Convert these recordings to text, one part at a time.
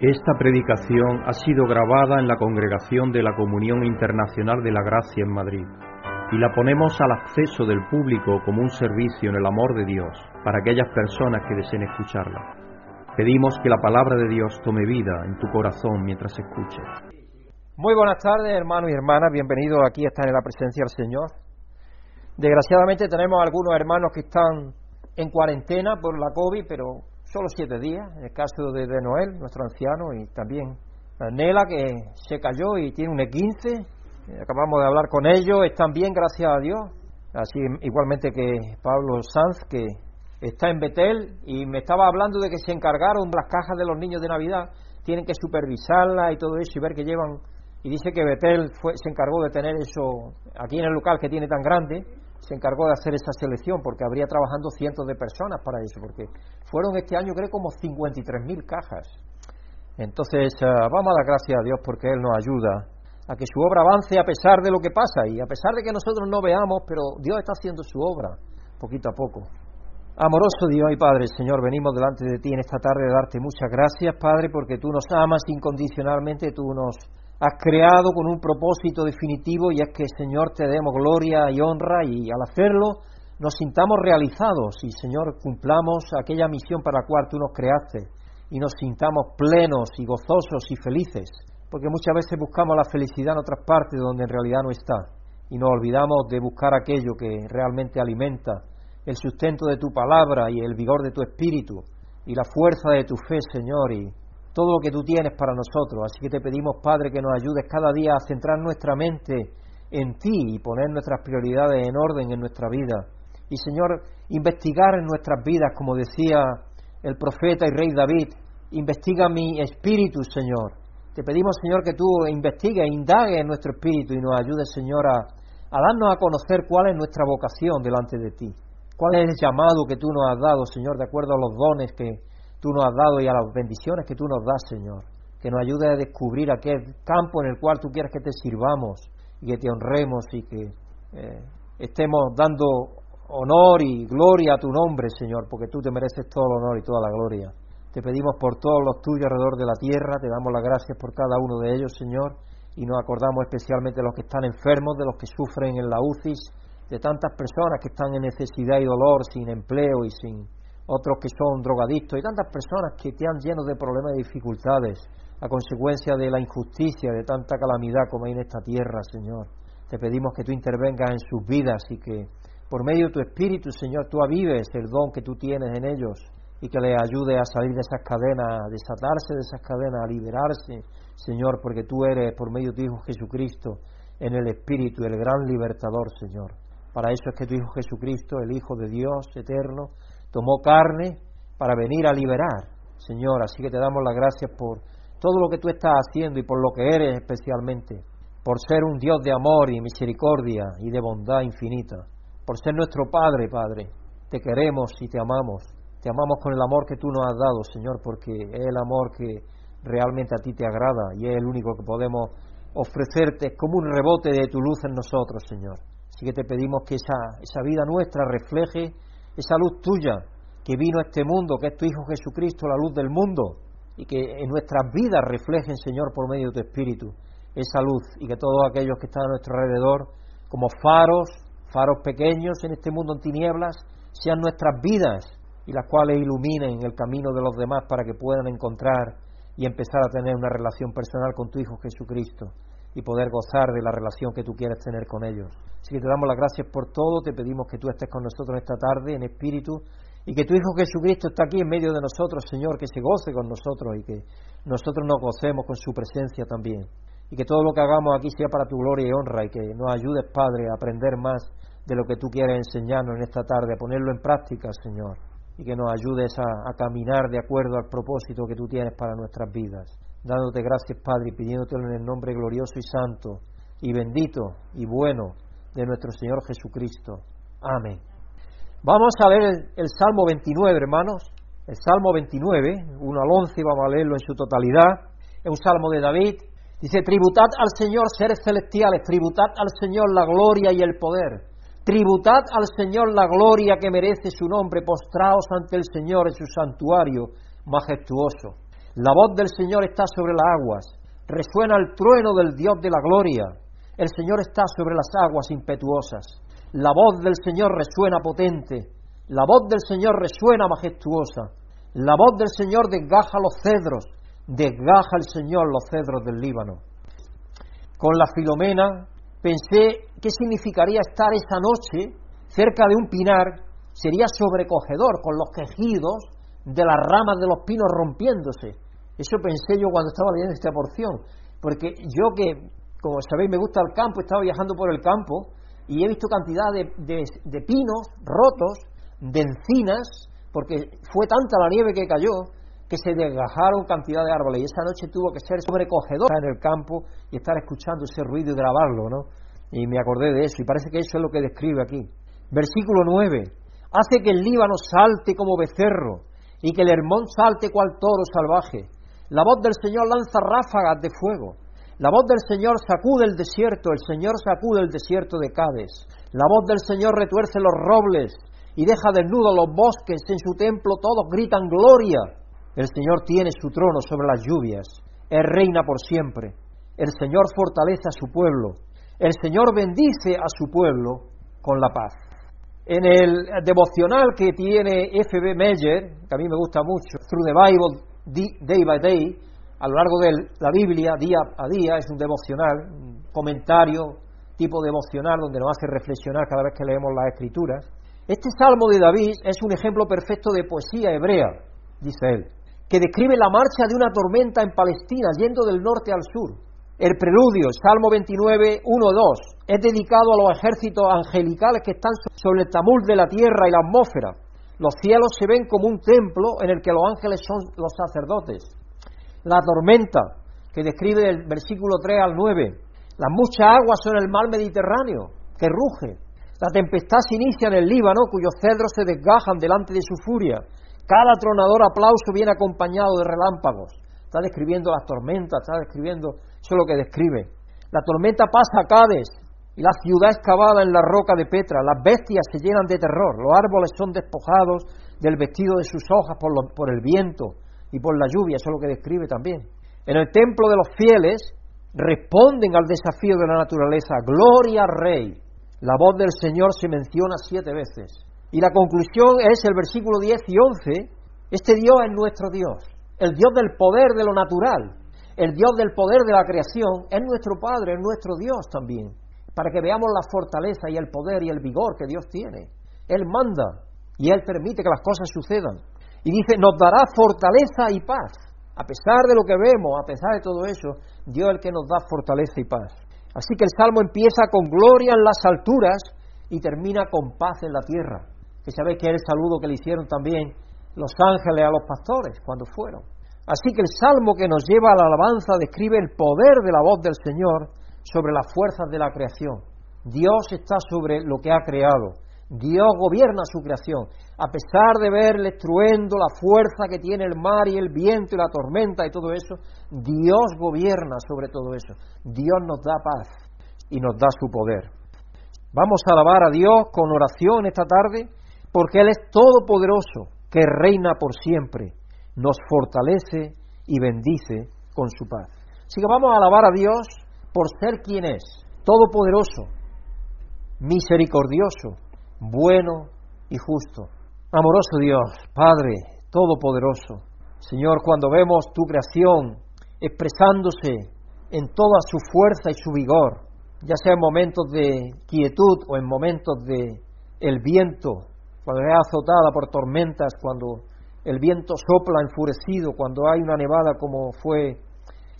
Esta predicación ha sido grabada en la Congregación de la Comunión Internacional de la Gracia en Madrid y la ponemos al acceso del público como un servicio en el amor de Dios para aquellas personas que deseen escucharla. Pedimos que la palabra de Dios tome vida en tu corazón mientras escuches. Muy buenas tardes, hermanos y hermanas. Bienvenidos aquí a estar en la presencia del Señor. Desgraciadamente tenemos algunos hermanos que están en cuarentena por la COVID, pero solo siete días, en el caso de, de Noel, nuestro anciano, y también Nela, que se cayó y tiene un E15, eh, acabamos de hablar con ellos, están bien, gracias a Dios, así igualmente que Pablo Sanz, que está en Betel, y me estaba hablando de que se encargaron las cajas de los niños de Navidad, tienen que supervisarlas y todo eso, y ver que llevan, y dice que Betel fue, se encargó de tener eso aquí en el local que tiene tan grande, se encargó de hacer esa selección porque habría trabajando cientos de personas para eso, porque fueron este año creo como 53.000 cajas. Entonces eh, vamos a dar gracias a Dios porque Él nos ayuda a que su obra avance a pesar de lo que pasa y a pesar de que nosotros no veamos, pero Dios está haciendo su obra poquito a poco. Amoroso Dios y Padre, Señor, venimos delante de ti en esta tarde a darte muchas gracias, Padre, porque tú nos amas incondicionalmente, tú nos has creado con un propósito definitivo y es que, Señor, te demos gloria y honra y al hacerlo nos sintamos realizados y, Señor, cumplamos aquella misión para la cual tú nos creaste y nos sintamos plenos y gozosos y felices, porque muchas veces buscamos la felicidad en otras partes donde en realidad no está y nos olvidamos de buscar aquello que realmente alimenta el sustento de tu palabra y el vigor de tu espíritu y la fuerza de tu fe, Señor, y todo lo que tú tienes para nosotros. Así que te pedimos, Padre, que nos ayudes cada día a centrar nuestra mente en ti y poner nuestras prioridades en orden en nuestra vida. Y, Señor, investigar en nuestras vidas, como decía el profeta y rey David, investiga mi espíritu, Señor. Te pedimos, Señor, que tú investigues, indagues en nuestro espíritu y nos ayudes, Señor, a, a darnos a conocer cuál es nuestra vocación delante de ti. ¿Cuál es el llamado que tú nos has dado, Señor, de acuerdo a los dones que, tú nos has dado y a las bendiciones que tú nos das, Señor. Que nos ayude a descubrir aquel campo en el cual tú quieres que te sirvamos y que te honremos y que eh, estemos dando honor y gloria a tu nombre, Señor, porque tú te mereces todo el honor y toda la gloria. Te pedimos por todos los tuyos alrededor de la tierra, te damos las gracias por cada uno de ellos, Señor, y nos acordamos especialmente de los que están enfermos, de los que sufren en la UCI, de tantas personas que están en necesidad y dolor, sin empleo y sin otros que son drogadictos y tantas personas que te han lleno de problemas y dificultades a consecuencia de la injusticia, de tanta calamidad como hay en esta tierra, Señor. Te pedimos que tú intervengas en sus vidas y que por medio de tu Espíritu, Señor, tú avives el don que tú tienes en ellos y que les ayude a salir de esas cadenas, a desatarse de esas cadenas, a liberarse, Señor, porque tú eres, por medio de tu Hijo Jesucristo, en el Espíritu, el gran libertador, Señor. Para eso es que tu Hijo Jesucristo, el Hijo de Dios eterno, tomó carne para venir a liberar, Señor. Así que te damos las gracias por todo lo que tú estás haciendo y por lo que eres especialmente, por ser un Dios de amor y misericordia y de bondad infinita, por ser nuestro Padre, Padre. Te queremos y te amamos. Te amamos con el amor que tú nos has dado, Señor, porque es el amor que realmente a ti te agrada y es el único que podemos ofrecerte como un rebote de tu luz en nosotros, Señor. Así que te pedimos que esa, esa vida nuestra refleje esa luz tuya que vino a este mundo, que es tu Hijo Jesucristo, la luz del mundo, y que en nuestras vidas reflejen, Señor, por medio de tu Espíritu, esa luz, y que todos aquellos que están a nuestro alrededor, como faros, faros pequeños en este mundo en tinieblas, sean nuestras vidas y las cuales iluminen el camino de los demás para que puedan encontrar y empezar a tener una relación personal con tu Hijo Jesucristo y poder gozar de la relación que tú quieres tener con ellos. Así que te damos las gracias por todo, te pedimos que tú estés con nosotros esta tarde en espíritu y que tu Hijo Jesucristo está aquí en medio de nosotros, Señor, que se goce con nosotros y que nosotros nos gocemos con su presencia también. Y que todo lo que hagamos aquí sea para tu gloria y honra y que nos ayudes, Padre, a aprender más de lo que tú quieres enseñarnos en esta tarde, a ponerlo en práctica, Señor, y que nos ayudes a, a caminar de acuerdo al propósito que tú tienes para nuestras vidas. Dándote gracias, Padre, y pidiéndotelo en el nombre glorioso y santo y bendito y bueno de nuestro Señor Jesucristo. Amén. Vamos a ver el, Salmo 29, hermanos. El Salmo 29, 1 al 11, vamos a leerlo en su totalidad. Es un salmo de David. Dice, tributad al Señor seres celestiales, tributad al Señor la gloria y el poder. Tributad al Señor la gloria que merece su nombre, postraos ante el Señor en su santuario majestuoso. La voz del Señor está sobre las aguas. Resuena el trueno del Dios de la gloria. El Señor está sobre las aguas impetuosas. La voz del Señor resuena potente. La voz del Señor resuena majestuosa. La voz del Señor desgaja los cedros. Desgaja el Señor los cedros del Líbano. Con la Filomena pensé qué significaría estar esa noche cerca de un pinar. Sería sobrecogedor con los quejidos de las ramas de los pinos rompiéndose. Eso pensé yo cuando estaba leyendo esta porción. Porque yo que, como sabéis, me gusta el campo, estaba viajando por el campo y he visto cantidad de, de pinos rotos, de encinas, porque fue tanta la nieve que cayó que se desgajaron cantidad de árboles y esa noche tuvo que ser sobrecogedora en el campo y estar escuchando ese ruido y grabarlo, ¿no? Y me acordé de eso y parece que eso es lo que describe aquí. Versículo 9. Hace que el Líbano salte como becerro y que el Hermón salte cual toro salvaje. La voz del Señor lanza ráfagas de fuego. La voz del Señor sacude el desierto, el Señor sacude el desierto de Cádiz. La voz del Señor retuerce los robles y deja desnudos los bosques. En su templo todos gritan gloria. El Señor tiene su trono sobre las lluvias. Él reina por siempre. El Señor fortalece a su pueblo. El Señor bendice a su pueblo con la paz. En el devocional que tiene F.B. Meyer, que a mí me gusta mucho, Through the Bible Day by Day, a lo largo de la Biblia, día a día, es un devocional, un comentario tipo devocional donde nos hace reflexionar cada vez que leemos las Escrituras. Este salmo de David es un ejemplo perfecto de poesía hebrea, dice él que describe la marcha de una tormenta en Palestina, yendo del norte al sur. El preludio, Salmo 29, 1, 2, es dedicado a los ejércitos angelicales que están sobre el tamul de la tierra y la atmósfera. Los cielos se ven como un templo en el que los ángeles son los sacerdotes. La tormenta, que describe el versículo 3 al 9. Las muchas aguas son el mar Mediterráneo, que ruge. La tempestad se inicia en el Líbano, cuyos cedros se desgajan delante de su furia. Cada tronador aplauso viene acompañado de relámpagos. Está describiendo las tormentas, está describiendo, eso es lo que describe. La tormenta pasa a Cádiz y la ciudad es cavada en la roca de Petra. Las bestias se llenan de terror, los árboles son despojados del vestido de sus hojas por, por el viento y por la lluvia, eso es lo que describe también. En el templo de los fieles responden al desafío de la naturaleza, gloria al Rey. La voz del Señor se menciona siete veces. Y la conclusión es el versículo 10 y 11, este Dios es nuestro Dios, el Dios del poder de lo natural, el Dios del poder de la creación, es nuestro Padre, es nuestro Dios también, para que veamos la fortaleza y el poder y el vigor que Dios tiene. Él manda y Él permite que las cosas sucedan. Y dice, nos dará fortaleza y paz. A pesar de lo que vemos, a pesar de todo eso, Dios es el que nos da fortaleza y paz. Así que el Salmo empieza con gloria en las alturas y termina con paz en la tierra que sabéis que es el saludo que le hicieron también los ángeles a los pastores cuando fueron. Así que el salmo que nos lleva a la alabanza describe el poder de la voz del Señor sobre las fuerzas de la creación. Dios está sobre lo que ha creado. Dios gobierna su creación. A pesar de ver el estruendo, la fuerza que tiene el mar y el viento y la tormenta y todo eso, Dios gobierna sobre todo eso. Dios nos da paz y nos da su poder. Vamos a alabar a Dios con oración esta tarde porque Él es todopoderoso, que reina por siempre, nos fortalece y bendice con su paz. Así que vamos a alabar a Dios por ser quien es, todopoderoso, misericordioso, bueno y justo. Amoroso Dios, Padre, todopoderoso. Señor, cuando vemos tu creación expresándose en toda su fuerza y su vigor, ya sea en momentos de quietud o en momentos de el viento cuando es azotada por tormentas, cuando el viento sopla enfurecido, cuando hay una nevada como fue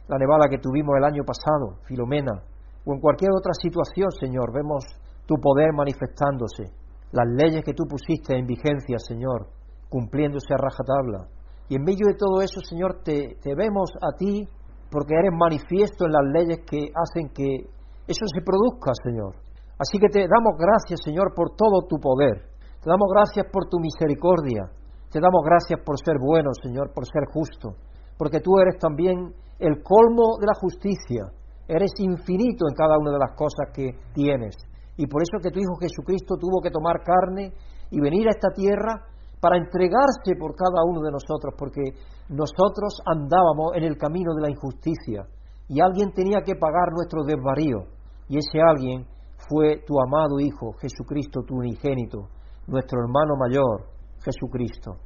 la nevada que tuvimos el año pasado, Filomena, o en cualquier otra situación, Señor, vemos tu poder manifestándose, las leyes que tú pusiste en vigencia, Señor, cumpliéndose a rajatabla. Y en medio de todo eso, Señor, te, te vemos a ti porque eres manifiesto en las leyes que hacen que eso se produzca, Señor. Así que te damos gracias, Señor, por todo tu poder. Te damos gracias por tu misericordia. Te damos gracias por ser bueno, Señor, por ser justo. Porque tú eres también el colmo de la justicia. Eres infinito en cada una de las cosas que tienes. Y por eso que tu Hijo Jesucristo tuvo que tomar carne y venir a esta tierra para entregarse por cada uno de nosotros, porque nosotros andábamos en el camino de la injusticia y alguien tenía que pagar nuestro desvarío, y ese alguien fue tu amado Hijo, Jesucristo, tu unigénito, nuestro hermano mayor, Jesucristo.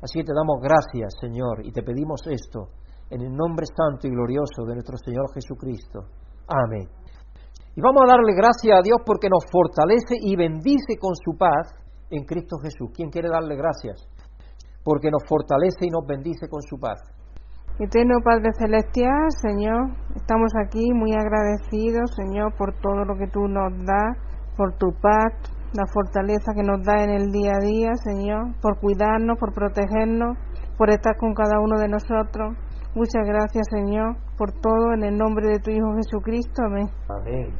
Así que te damos gracias, Señor, y te pedimos esto en el nombre santo y glorioso de nuestro Señor Jesucristo. Amén. Y vamos a darle gracias a Dios porque nos fortalece y bendice con su paz en Cristo Jesús. ¿Quién quiere darle gracias? Porque nos fortalece y nos bendice con su paz. Eterno Padre Celestial, Señor, estamos aquí muy agradecidos, Señor, por todo lo que tú nos das, por tu paz, la fortaleza que nos da en el día a día, Señor, por cuidarnos, por protegernos, por estar con cada uno de nosotros. Muchas gracias, Señor, por todo en el nombre de tu Hijo Jesucristo. Amén. Amén.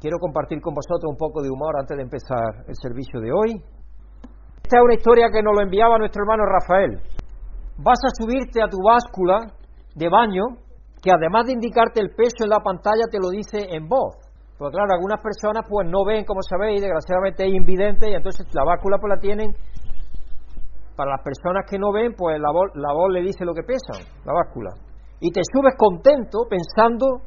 Quiero compartir con vosotros un poco de humor antes de empezar el servicio de hoy. Esta es una historia que nos lo enviaba nuestro hermano Rafael. Vas a subirte a tu báscula de baño, que además de indicarte el peso en la pantalla, te lo dice en voz. Porque claro, algunas personas pues no ven, como sabéis, desgraciadamente es invidente y entonces la báscula pues la tienen para las personas que no ven, pues la voz, la voz le dice lo que pesa, la báscula. Y te subes contento pensando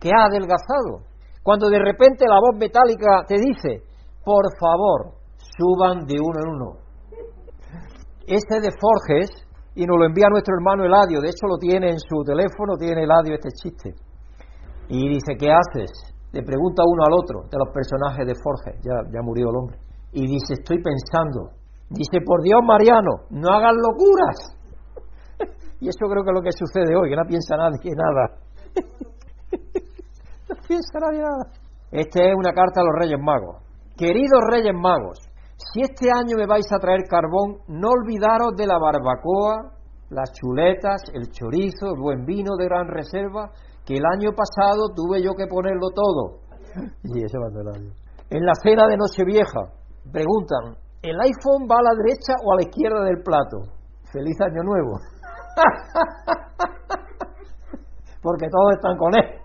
que ha adelgazado. Cuando de repente la voz metálica te dice, por favor, suban de uno en uno. Este de Forges, y nos lo envía nuestro hermano Eladio, de hecho lo tiene en su teléfono, tiene Eladio este chiste. Y dice, ¿qué haces? Le pregunta uno al otro de los personajes de Forges, ya, ya murió el hombre. Y dice, estoy pensando, Dice, por Dios, Mariano, no hagas locuras. y eso creo que es lo que sucede hoy, que no piensa nadie nada. no piensa nadie nada. Esta es una carta a los Reyes Magos. Queridos Reyes Magos, si este año me vais a traer carbón, no olvidaros de la barbacoa, las chuletas, el chorizo, el buen vino de gran reserva, que el año pasado tuve yo que ponerlo todo. y eso va a En la cena de Nochevieja, preguntan, ¿El iPhone va a la derecha o a la izquierda del plato? Feliz año nuevo. Porque todos están con él.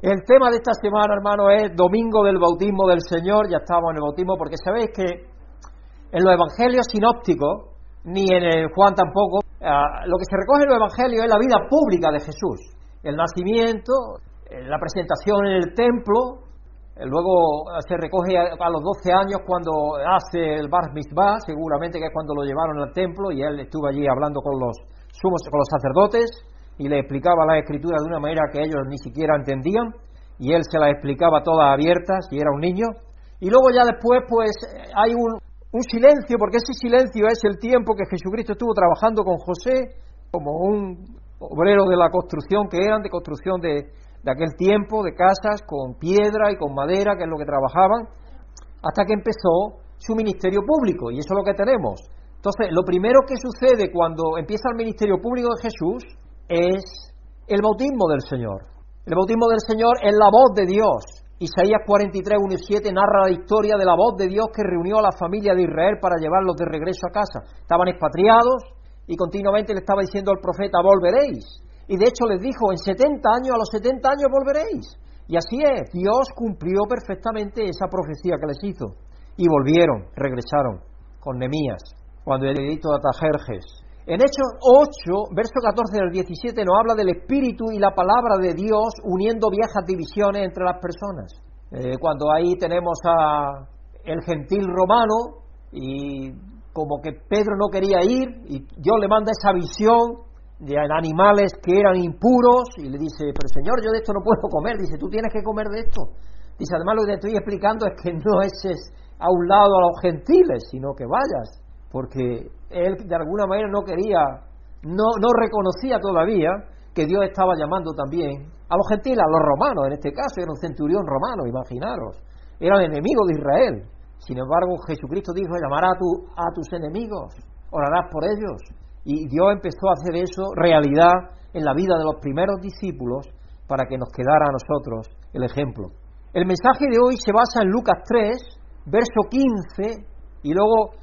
El tema de esta semana, hermano, es Domingo del Bautismo del Señor. Ya estamos en el bautismo, porque sabéis que en los evangelios sinópticos, ni en el Juan tampoco, ah, lo que se recoge en los evangelios es la vida pública de Jesús. El nacimiento, eh, la presentación en el templo, eh, luego eh, se recoge a, los 12 años cuando hace el Bar Mitzvah, seguramente que es cuando lo llevaron al templo y él estuvo allí hablando con los sumos, con los sacerdotes y le explicaba la escritura de una manera que ellos ni siquiera entendían y él se la explicaba todas abiertas y era un niño. Y luego ya después pues hay un, un silencio, porque ese silencio es el tiempo que Jesucristo estuvo trabajando con José como un obrero de la construcción que eran, de construcción de, de aquel tiempo, de casas con piedra y con madera, que es lo que trabajaban, hasta que empezó su ministerio público, y eso es lo que tenemos. Entonces, lo primero que sucede cuando empieza el ministerio público de Jesús es el bautismo del Señor. El bautismo del Señor es la voz de Dios. Isaías 43, 1 y 7 narra la historia de la voz de Dios que reunió a la familia de Israel para llevarlos de regreso a casa. Estaban expatriados y continuamente le estaba diciendo al profeta, volveréis. Y de hecho les dijo, en 70 años, a los 70 años volveréis. Y así es, Dios cumplió perfectamente esa profecía que les hizo. Y volvieron, regresaron con Nemías, cuando el edicto de Atajerjes. En Hechos 8, verso 14 del 17, nos habla del Espíritu y la palabra de Dios uniendo viejas divisiones entre las personas. Eh, cuando ahí tenemos a el gentil romano y como que Pedro no quería ir y Dios le manda esa visión de animales que eran impuros y le dice, pero Señor, yo de esto no puedo comer. Dice, tú tienes que comer de esto. Dice, además lo que te estoy explicando es que no eches a un lado a los gentiles, sino que vayas, porque él de alguna manera no quería, no, no reconocía todavía que Dios estaba llamando también a los gentiles, a los romanos, en este caso era un centurión romano, imaginaros, era el enemigo de Israel. Sin embargo, Jesucristo dijo, llamará a, a tus enemigos, orarás por ellos. Y Dios empezó a hacer eso realidad en la vida de los primeros discípulos para que nos quedara a nosotros el ejemplo. El mensaje de hoy se basa en Lucas 3, verso 15 y luego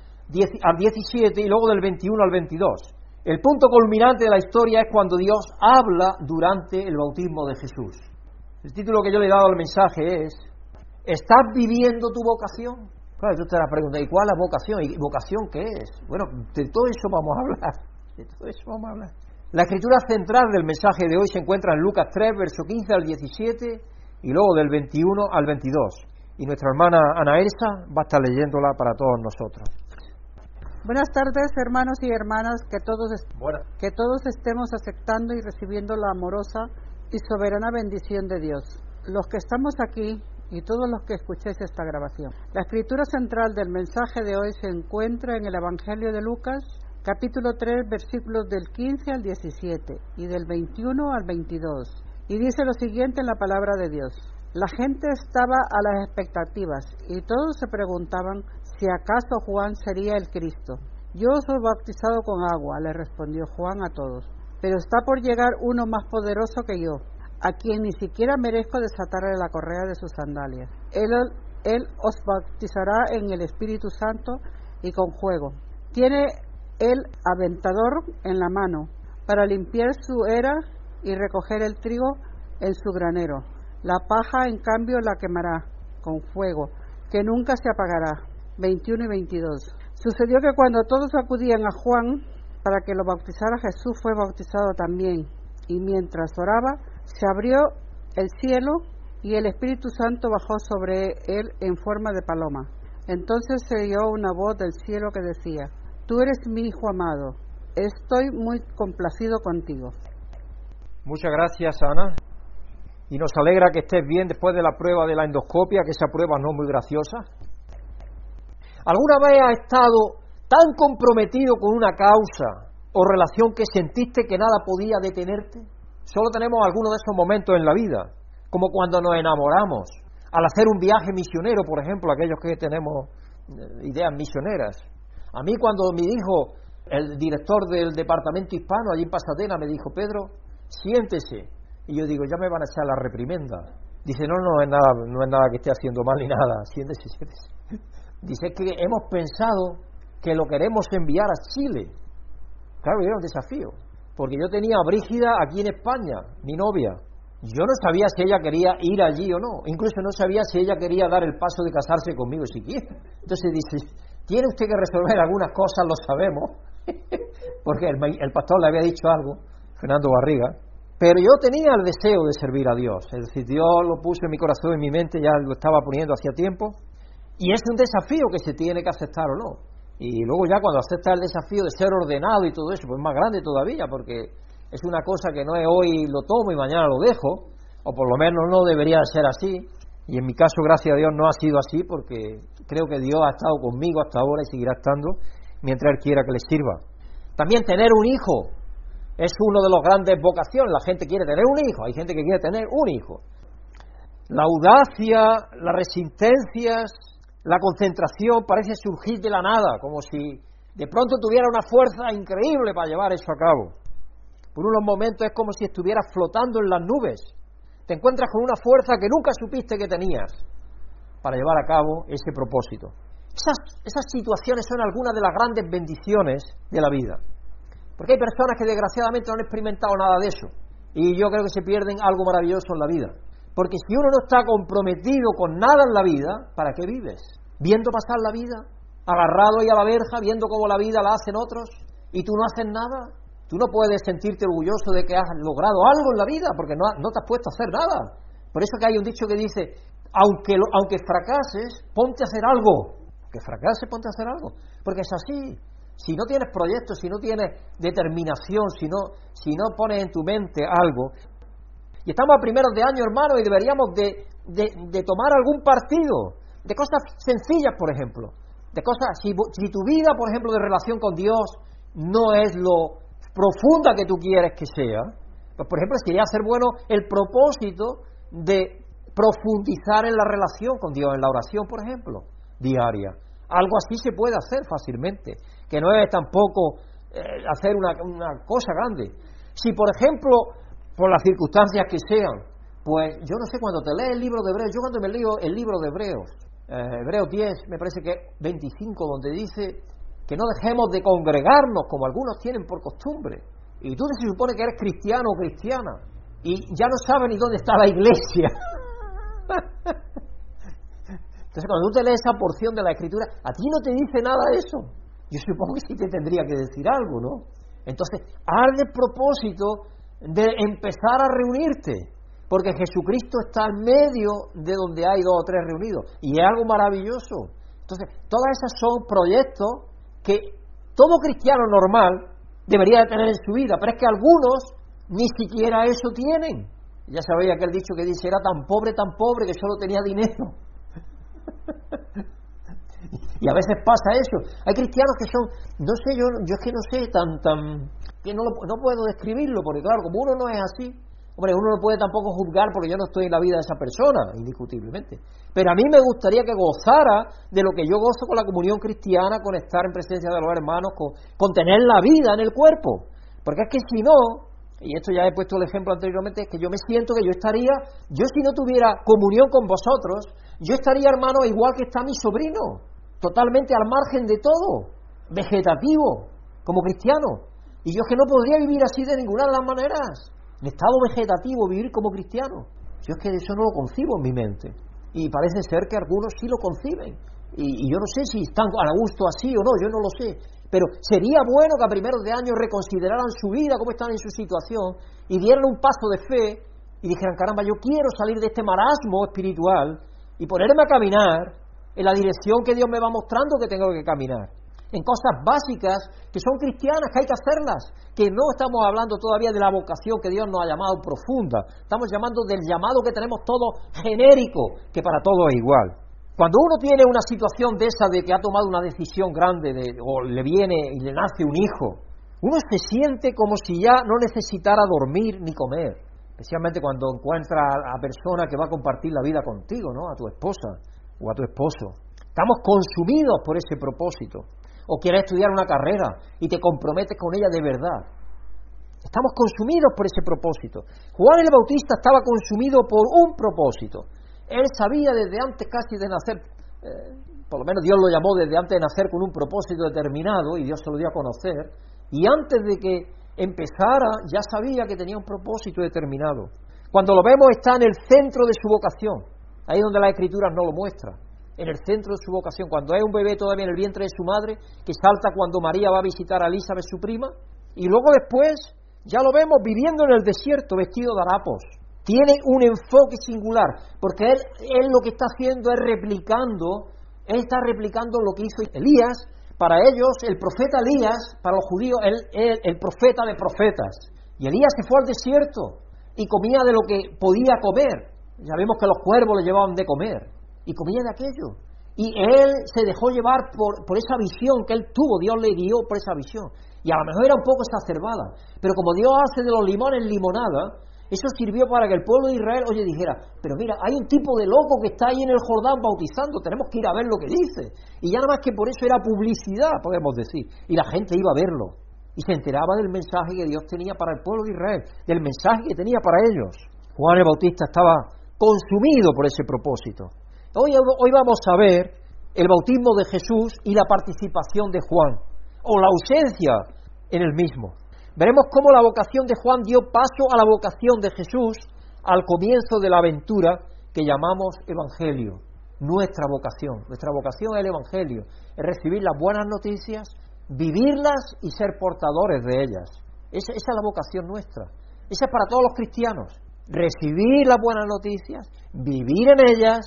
al 17 y luego del 21 al 22. El punto culminante de la historia es cuando Dios habla durante el bautismo de Jesús. El título que yo le he dado al mensaje es ¿Estás viviendo tu vocación? Claro, tú te la preguntas, ¿y cuál es la vocación? ¿Y vocación qué es? Bueno, de todo eso vamos a hablar. De todo eso vamos a hablar. La escritura central del mensaje de hoy se encuentra en Lucas 3, verso 15 al 17 y luego del 21 al 22. Y nuestra hermana Ana Elsa va a estar leyéndola para todos nosotros. Buenas tardes, hermanos y hermanas, que todos, que todos estemos aceptando y recibiendo la amorosa y soberana bendición de Dios. Los que estamos aquí y todos los que escuchéis esta grabación. La escritura central del mensaje de hoy se encuentra en el Evangelio de Lucas, capítulo 3, versículos del 15 al 17 y del 21 al 22. Y dice lo siguiente en la palabra de Dios. La gente estaba a las expectativas y todos se preguntaban si acaso Juan sería el Cristo. Yo soy bautizado con agua, le respondió Juan a todos, pero está por llegar uno más poderoso que yo, a quien ni siquiera merezco desatarle la correa de sus sandalias. Él, él os bautizará en el Espíritu Santo y con fuego. Tiene el aventador en la mano para limpiar su era y recoger el trigo en su granero. La paja, en cambio, la quemará con fuego, que nunca se apagará. 21 y 22. Sucedió que cuando todos acudían a Juan para que lo bautizara, Jesús fue bautizado también. Y mientras oraba, se abrió el cielo y el Espíritu Santo bajó sobre él en forma de paloma. Entonces se oyó una voz del cielo que decía, Tú eres mi Hijo amado, estoy muy complacido contigo. Muchas gracias, Ana. Y nos alegra que estés bien después de la prueba de la endoscopia, que esa prueba no es muy graciosa. ¿Alguna vez has estado tan comprometido con una causa o relación que sentiste que nada podía detenerte? Solo tenemos algunos de esos momentos en la vida, como cuando nos enamoramos, al hacer un viaje misionero, por ejemplo, aquellos que tenemos eh, ideas misioneras. A mí cuando me dijo el director del departamento hispano allí en Pasadena, me dijo, Pedro, siéntese. Y yo digo, ya me van a echar la reprimenda. Dice, no, no es nada, no es nada que esté haciendo mal ni nada, siéntese, siéntese. Dice que hemos pensado que lo queremos enviar a Chile. Claro, era un desafío, porque yo tenía a Brígida aquí en España, mi novia. Yo no sabía si ella quería ir allí o no, incluso no sabía si ella quería dar el paso de casarse conmigo siquiera. Entonces dice, tiene usted que resolver algunas cosas, lo sabemos, porque el, el pastor le había dicho algo, Fernando Barriga, pero yo tenía el deseo de servir a Dios, es decir, Dios lo puso en mi corazón, en mi mente, ya lo estaba poniendo hacía tiempo, y es un desafío que se tiene que aceptar o no. Y luego ya cuando acepta el desafío de ser ordenado y todo eso, pues es más grande todavía, porque es una cosa que no es hoy lo tomo y mañana lo dejo, o por lo menos no debería ser así. Y en mi caso, gracias a Dios, no ha sido así, porque creo que Dios ha estado conmigo hasta ahora y seguirá estando mientras Él quiera que le sirva. También tener un hijo, es uno de los grandes vocaciones. La gente quiere tener un hijo, hay gente que quiere tener un hijo. La audacia, las resistencias, la concentración parece surgir de la nada, como si de pronto tuviera una fuerza increíble para llevar eso a cabo. Por unos momentos es como si estuvieras flotando en las nubes. Te encuentras con una fuerza que nunca supiste que tenías para llevar a cabo ese propósito. Esas, esas situaciones son algunas de las grandes bendiciones de la vida. Porque hay personas que desgraciadamente no han experimentado nada de eso. Y yo creo que se pierden algo maravilloso en la vida. Porque si uno no está comprometido con nada en la vida, ¿para qué vives? Viendo pasar la vida, agarrado ahí a la verja, viendo cómo la vida la hacen otros, y tú no haces nada. Tú no puedes sentirte orgulloso de que has logrado algo en la vida, porque no, no te has puesto a hacer nada. Por eso que hay un dicho que dice, aunque, aunque fracases, ponte a hacer algo. Que fracase, ponte a hacer algo. Porque es así. Si no tienes proyectos, si no tienes determinación, si no, si no pones en tu mente algo, y estamos a primeros de año, hermano, y deberíamos de, de, tomar algún partido, de cosas sencillas, por ejemplo, de cosas, si, tu vida, por ejemplo, de relación con Dios no es lo profunda que tú quieres que sea, pues por ejemplo, sería ser bueno el propósito de profundizar en la relación con Dios, en la oración, por ejemplo, diaria. Algo así se puede hacer fácilmente, que no es tampoco eh, hacer una, cosa grande. Si, por ejemplo, por las circunstancias que sean, pues yo no sé, cuando te lees el libro de Hebreos, yo cuando me leo el libro de Hebreos, eh, Hebreos 10, me parece que 25, donde dice que no dejemos de congregarnos como algunos tienen por costumbre. Y tú se supone que eres cristiano o cristiana y ya no sabes ni dónde está la iglesia. Entonces, cuando tú te lees esa porción de la Escritura, a ti no te dice nada eso. Yo supongo que sí te tendría que decir algo, ¿no? Entonces, haz el propósito de empezar a reunirte, porque Jesucristo está en medio de donde hay dos o tres reunidos, y es algo maravilloso. Entonces, todas esas son proyectos que todo cristiano normal debería de tener en su vida, pero es que algunos ni siquiera eso tienen. Ya sabéis aquel dicho que dice, era tan pobre, tan pobre que solo tenía dinero. y a veces pasa eso. Hay cristianos que son, no sé, yo, yo es que no sé, tan, tan, que no, no puedo describirlo, porque claro, como uno no es así, hombre, uno no puede tampoco juzgar porque yo no estoy en la vida de esa persona, indiscutiblemente. Pero a mí me gustaría que gozara de lo que yo gozo con la comunión cristiana, con estar en presencia de los hermanos, con, con tener la vida en el cuerpo. Porque es que si no, y esto ya he puesto el ejemplo anteriormente, es que yo me siento que yo estaría, yo si no tuviera comunión con vosotros, yo estaría, hermano, igual que está mi sobrino, totalmente al margen de todo, vegetativo, como cristiano. Y yo es que no podría vivir así de ninguna de las maneras, en estado vegetativo, vivir como cristiano. Yo es que eso no lo concibo en mi mente. Y parece ser que algunos sí lo conciben. Y, y yo no sé si están a gusto así o no, yo no lo sé. Pero sería bueno que a primeros de año reconsideraran su vida, cómo están en su situación, y dieran un paso de fe y dijeran, caramba, yo quiero salir de este marasmo espiritual y ponerme a caminar en la dirección que Dios me va mostrando que tengo que caminar. En cosas básicas que son cristianas, que hay que hacerlas, que no estamos hablando todavía de la vocación que Dios nos ha llamado profunda, estamos llamando del llamado que tenemos todo genérico, que para todos es igual. Cuando uno tiene una situación de esa de que ha tomado una decisión grande o le viene y le nace un hijo, uno se siente como si ya no necesitara dormir ni comer, especialmente cuando encuentra a la persona que va a compartir la vida contigo, ¿no? A tu esposa o a tu esposo. Estamos consumidos por ese propósito. O quieres estudiar una carrera y te comprometes con ella de verdad. Estamos consumidos por ese propósito. Juan el Bautista estaba consumido por un propósito. Él sabía desde antes casi de nacer, eh, por lo menos Dios lo llamó desde antes de nacer con un propósito determinado y Dios se lo dio a conocer, y antes de que empezara ya sabía que tenía un propósito determinado. Cuando lo vemos está en el centro de su vocación, ahí donde la Escritura no lo muestra, en el centro de su vocación, cuando hay un bebé todavía en el vientre de su madre, que salta cuando María va a visitar a Elizabeth, su prima, y luego después ya lo vemos viviendo en el desierto vestido de harapos, tiene un enfoque singular, porque él, él lo que está haciendo es replicando, él está replicando lo que hizo Elías, para ellos el profeta Elías, para los judíos, él, el profeta de profetas. Y Elías se fue al desierto y comía de lo que podía comer. Ya vemos que los cuervos le llevaban de comer y comía de aquello. Y él se dejó llevar por, esa visión que él tuvo, Dios le guió por esa visión. Y a lo mejor era un poco exacerbada, pero como Dios hace de los limones limonada, eso sirvió para que el pueblo de Israel, oye, dijera, pero mira, hay un tipo de loco que está ahí en el Jordán bautizando, tenemos que ir a ver lo que dice. Y ya nada más que por eso era publicidad, podemos decir. Y la gente iba a verlo. Y se enteraba del mensaje que Dios tenía para el pueblo de Israel, del mensaje que tenía para ellos. Juan el Bautista estaba consumido por ese propósito. Hoy, hoy vamos a ver el bautismo de Jesús y la participación de Juan, o la ausencia en el mismo. Veremos cómo la vocación de Juan dio paso a la vocación de Jesús al comienzo de la aventura que llamamos Evangelio. Nuestra vocación, nuestra vocación es el Evangelio, es recibir las buenas noticias, vivirlas y ser portadores de ellas. Esa, esa es la vocación nuestra. Esa es para todos los cristianos. Recibir las buenas noticias, vivir en ellas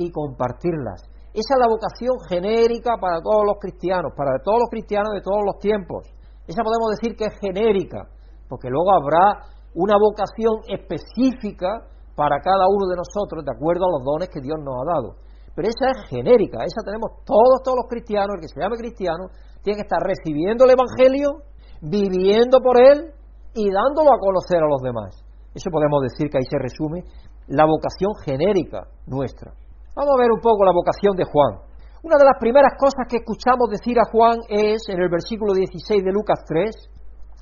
y compartirlas. Esa es la vocación genérica para todos los cristianos, para todos los cristianos de todos los tiempos. Esa podemos decir que es genérica, porque luego habrá una vocación específica para cada uno de nosotros, de acuerdo a los dones que Dios nos ha dado. Pero esa es genérica, esa tenemos todos, todos los cristianos, el que se llame cristiano, tiene que estar recibiendo el Evangelio, viviendo por él y dándolo a conocer a los demás. Eso podemos decir que ahí se resume la vocación genérica nuestra. Vamos a ver un poco la vocación de Juan. Una de las primeras cosas que escuchamos decir a Juan es en el versículo 16 de Lucas 3,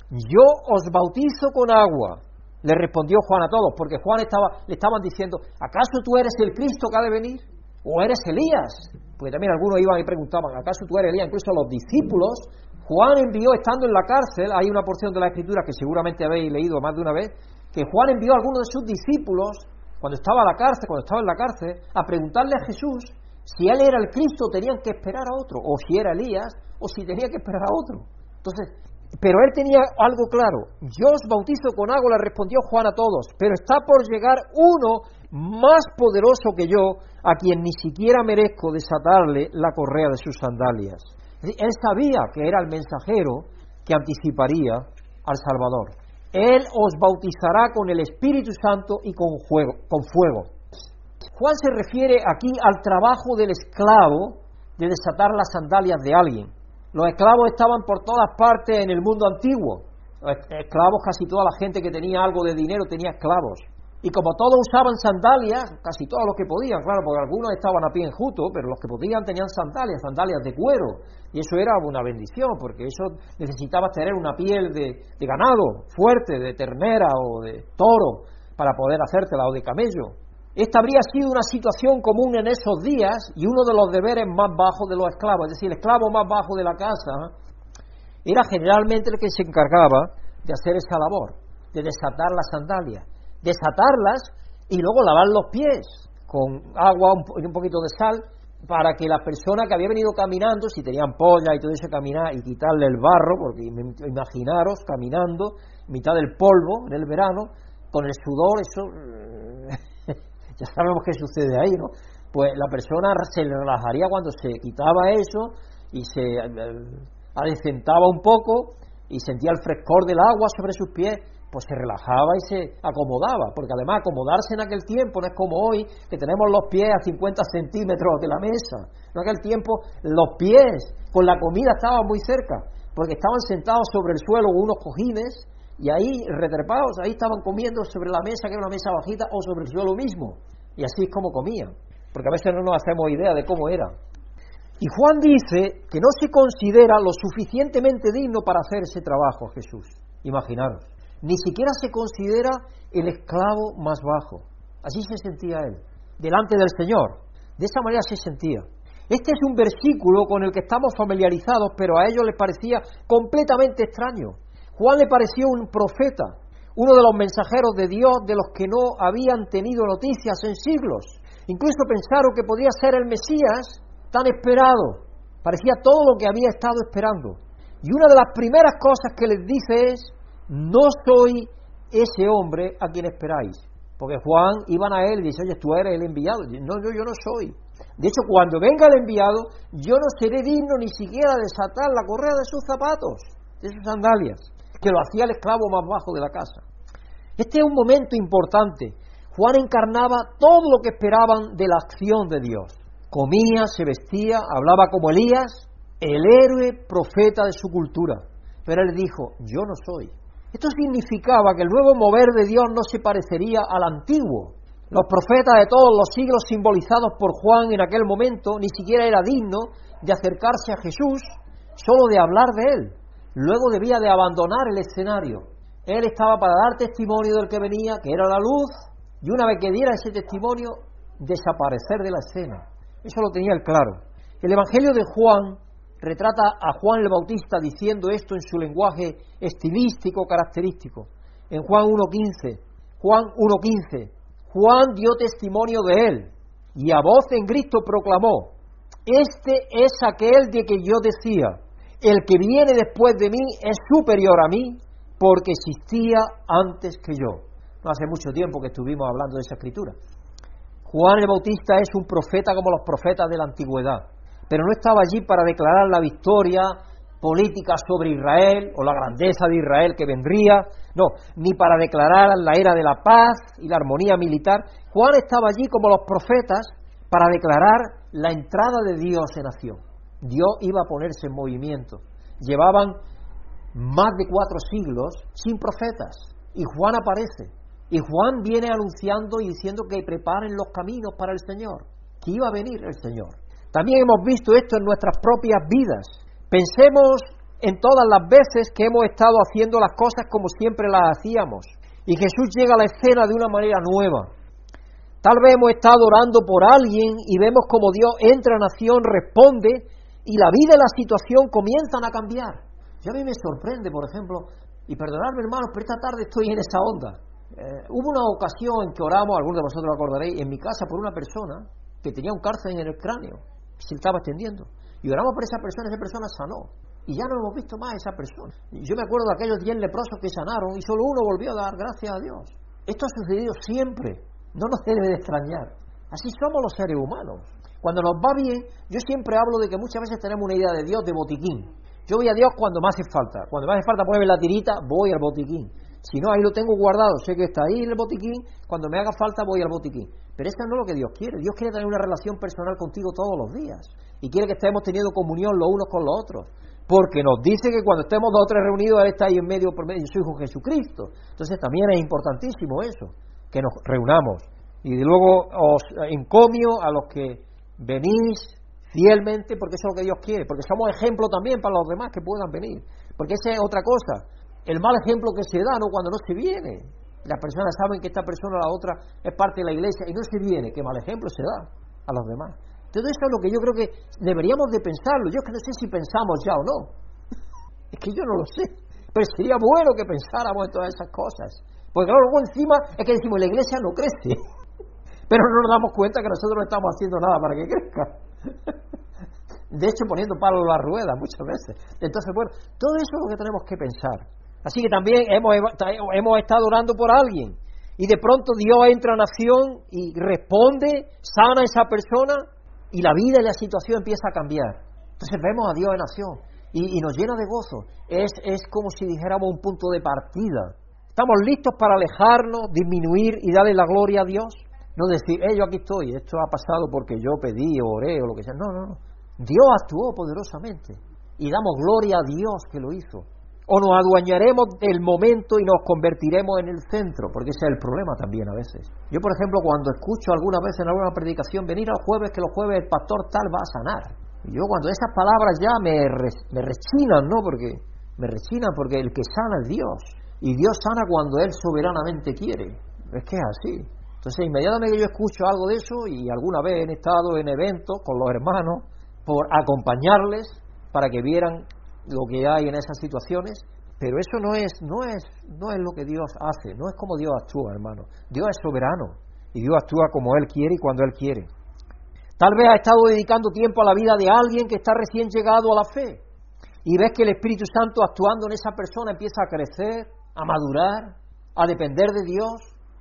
yo os bautizo con agua. Le respondió Juan a todos, porque Juan estaba, le estaban diciendo, ¿acaso tú eres el Cristo que ha de venir? ¿O eres Elías? Porque también algunos iban y preguntaban, ¿acaso tú eres Elías? Incluso los discípulos, Juan envió, estando en la cárcel, hay una porción de la Escritura que seguramente habéis leído más de una vez, que Juan envió a algunos de sus discípulos, cuando estaba en la cárcel, cuando estaba en la cárcel, a preguntarle a Jesús Si él era el Cristo, tenían que esperar a otro, o si era Elías, o si tenía que esperar a otro. Entonces, pero él tenía algo claro. Yo os bautizo con agua, le respondió Juan a todos, pero está por llegar uno más poderoso que yo, a quien ni siquiera merezco desatarle la correa de sus sandalias. Él sabía que era el mensajero que anticiparía al Salvador. Él os bautizará con el Espíritu Santo y con, con fuego. Juan se refiere aquí al trabajo del esclavo de desatar las sandalias de alguien. Los esclavos estaban por todas partes en el mundo antiguo. Los esclavos, casi toda la gente que tenía algo de dinero tenía esclavos. Y como todos usaban sandalias, casi todos los que podían, claro, porque algunos estaban a pie enjuto, pero los que podían tenían sandalias, sandalias de cuero. Y eso era una bendición, porque eso necesitaba tener una piel de, de ganado fuerte, de ternera o de toro, para poder hacértela, o de camello. Esta habría sido una situación común en esos días y uno de los deberes más bajos de los esclavos, es decir, el esclavo más bajo de la casa era generalmente el que se encargaba de hacer esa labor, de desatar las sandalias, desatarlas y luego lavar los pies con agua y un poquito de sal para que la persona que había venido caminando, si tenían polla y todo eso, caminar y quitarle el barro, porque imaginaros caminando, mitad del polvo en el verano, con el sudor, eso ya sabemos qué sucede ahí, ¿no? Pues la persona se relajaría cuando se quitaba eso y se eh, adecentaba un poco y sentía el frescor del agua sobre sus pies, pues se relajaba y se acomodaba, porque además acomodarse en aquel tiempo no es como hoy, que tenemos los pies a 50 centímetros de la mesa. En aquel tiempo los pies con la comida estaban muy cerca, porque estaban sentados sobre el suelo unos cojines y ahí retrepados, ahí estaban comiendo sobre la mesa, que era una mesa bajita, o sobre el suelo mismo. Y así es como comían, porque a veces no nos hacemos idea de cómo era. Y Juan dice que no se considera lo suficientemente digno para hacer ese trabajo Jesús. Imaginaros. Ni siquiera se considera el esclavo más bajo. Así se sentía él, delante del Señor. De esa manera se sentía. Este es un versículo con el que estamos familiarizados, pero a ellos les parecía completamente extraño. Juan le pareció un profeta, uno de los mensajeros de Dios de los que no habían tenido noticias en siglos. Incluso pensaron que podía ser el Mesías tan esperado. Parecía todo lo que había estado esperando. Y una de las primeras cosas que les dice es, no soy ese hombre a quien esperáis. Porque Juan iban a él y dice, oye, tú eres el enviado. No, yo, yo no soy. De hecho, cuando venga el enviado, yo no seré digno ni siquiera de desatar la correa de sus zapatos, de sus sandalias que lo hacía el esclavo más bajo de la casa. Este es un momento importante. Juan encarnaba todo lo que esperaban de la acción de Dios. Comía, se vestía, hablaba como Elías, el héroe profeta de su cultura. Pero él dijo, yo no soy. Esto significaba que el nuevo mover de Dios no se parecería al antiguo. Los profetas de todos los siglos simbolizados por Juan en aquel momento ni siquiera era digno de acercarse a Jesús solo de hablar de él luego debía de abandonar el escenario. Él estaba para dar testimonio del que venía, que era la luz, y una vez que diera ese testimonio, desaparecer de la escena. Eso lo tenía él claro. El Evangelio de Juan retrata a Juan el Bautista diciendo esto en su lenguaje estilístico característico. En Juan 1.15, Juan 1.15, Juan dio testimonio de él y a voz en Cristo proclamó, este es aquel de que yo decía, el que viene después de mí es superior a mí porque existía antes que yo. No hace mucho tiempo que estuvimos hablando de esa escritura. Juan el Bautista es un profeta como los profetas de la antigüedad, pero no estaba allí para declarar la victoria política sobre Israel o la grandeza de Israel que vendría, no, ni para declarar la era de la paz y la armonía militar. Juan estaba allí como los profetas para declarar la entrada de Dios en acción. Dios iba a ponerse en movimiento. Llevaban más de cuatro siglos sin profetas y Juan aparece. Y Juan viene anunciando y diciendo que preparen los caminos para el Señor, que iba a venir el Señor. También hemos visto esto en nuestras propias vidas. Pensemos en todas las veces que hemos estado haciendo las cosas como siempre las hacíamos. Y Jesús llega a la escena de una manera nueva. Tal vez hemos estado orando por alguien y vemos como Dios entra en acción, responde y la vida y la situación comienzan a cambiar. Y a mí me sorprende, por ejemplo, y perdonadme hermanos, pero esta tarde estoy en esa onda. Eh, hubo una ocasión en que oramos, algunos de vosotros lo acordaréis, en mi casa por una persona que tenía un cárcel en el cráneo, se estaba extendiendo. Y oramos por esa persona, esa persona sanó. Y ya no hemos visto más a esa persona. Yo me acuerdo de aquellos diez leprosos que sanaron y solo uno volvió a dar gracias a Dios. Esto ha sucedido siempre. No nos debe de extrañar. Así somos los seres humanos. Cuando nos va bien, yo siempre hablo de que muchas veces tenemos una idea de Dios de botiquín. Yo voy a Dios cuando me hace falta. Cuando me hace falta ponerme la tirita, voy al botiquín. Si no, ahí lo tengo guardado, sé que está ahí el botiquín, cuando me haga falta voy al botiquín. Pero eso no es lo que Dios quiere. Dios quiere tener una relación personal contigo todos los días. Y quiere que estemos teniendo comunión los unos con los otros. Porque nos dice que cuando estemos dos o tres reunidos, está ahí en medio por medio su Hijo Jesucristo. Entonces también es importantísimo eso, que nos reunamos. Y luego os encomio a los que venís fielmente, porque eso es lo que Dios quiere, porque somos ejemplo también para los demás que puedan venir. Porque esa es otra cosa el mal ejemplo que se da, ¿no? Cuando no se viene. Las personas saben que esta persona o la otra es parte de la iglesia y no se viene, qué mal ejemplo se da a los demás. Todo eso es lo que yo creo que deberíamos de pensarlo. Yo es que no sé si pensamos ya o no. Es que yo no lo sé. Pero sería bueno que pensáramos en todas esas cosas. Porque luego encima es que decimos, la iglesia no crece. Pero no nos damos cuenta que nosotros no estamos haciendo nada para que crezca. De hecho, poniendo palos en la rueda muchas veces. Entonces, bueno, todo eso es lo que tenemos que pensar. Así que también hemos, hemos estado orando por alguien y de pronto Dios entra en acción y responde, sana a esa persona y la vida y la situación empieza a cambiar. Entonces vemos a Dios en acción y, nos llena de gozo. Es, es como si dijéramos un punto de partida. Estamos listos para alejarnos, disminuir y darle la gloria a Dios. No decir, eh, yo aquí estoy, esto ha pasado porque yo pedí, oré o lo que sea. No, no, no. Dios actuó poderosamente y damos gloria a Dios que lo hizo o nos adueñaremos del momento y nos convertiremos en el centro, porque ese es el problema también a veces. Yo, por ejemplo, cuando escucho alguna vez en alguna predicación venir al jueves que los jueves el pastor tal va a sanar, yo cuando esas palabras ya me, me rechinan, ¿no? Porque me rechinan porque el que sana es Dios y Dios sana cuando Él soberanamente quiere. Es que es así. Entonces, inmediatamente yo escucho algo de eso y alguna vez he estado en eventos con los hermanos por acompañarles para que vieran lo que hay en esas situaciones, pero eso no es, no es, no es lo que Dios hace, no es como Dios actúa, hermano. Dios es soberano y Dios actúa como Él quiere y cuando Él quiere. Tal vez ha estado dedicando tiempo a la vida de alguien que está recién llegado a la fe y ves que el Espíritu Santo actuando en esa persona empieza a crecer, a madurar, a depender de Dios.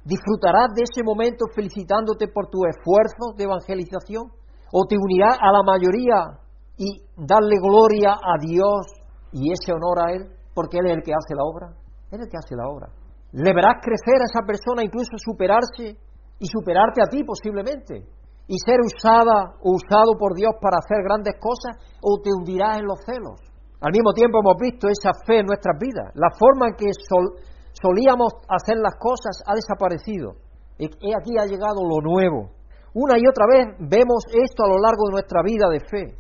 Disfrutarás de ese momento felicitándote por tus esfuerzos de evangelización o te unirás a la mayoría y darle gloria a Dios y ese honor a Él, porque Él es el que hace la obra. Él es el que hace la obra. Le verás crecer a esa persona, incluso superarse y superarte a ti posiblemente, y ser usada o usado por Dios para hacer grandes cosas, o te hundirás en los celos. Al mismo tiempo hemos visto esa fe en nuestras vidas. La forma en que solíamos hacer las cosas ha desaparecido. Y aquí ha llegado lo nuevo. Una y otra vez vemos esto a lo largo de nuestra vida de fe.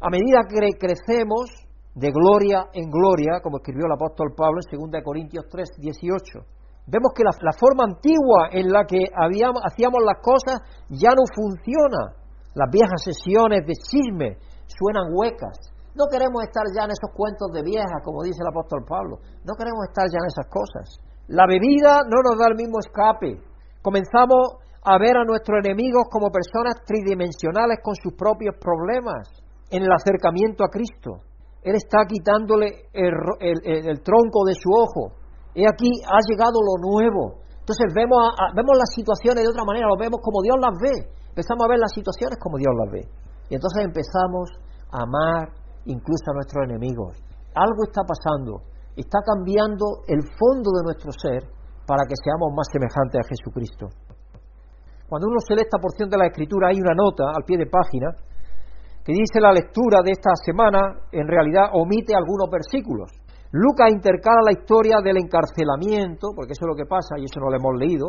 A medida que crecemos de gloria en gloria, como escribió el apóstol Pablo en 2 Corintios 3, 18, vemos que la, forma antigua en la que habíamos, hacíamos las cosas ya no funciona. Las viejas sesiones de chisme suenan huecas. No queremos estar ya en esos cuentos de viejas, como dice el apóstol Pablo. No queremos estar ya en esas cosas. La bebida no nos da el mismo escape. Comenzamos a ver a nuestros enemigos como personas tridimensionales con sus propios problemas en el acercamiento a Cristo. Él está quitándole el, tronco de su ojo. He aquí, ha llegado lo nuevo. Entonces vemos, vemos las situaciones de otra manera, lo vemos como Dios las ve. Empezamos a ver las situaciones como Dios las ve. Y entonces empezamos a amar incluso a nuestros enemigos. Algo está pasando. Está cambiando el fondo de nuestro ser para que seamos más semejantes a Jesucristo. Cuando uno se lee esta porción de la Escritura, hay una nota al pie de página que dice la lectura de esta semana, en realidad omite algunos versículos. Lucas intercala la historia del encarcelamiento, porque eso es lo que pasa, y eso no lo hemos leído,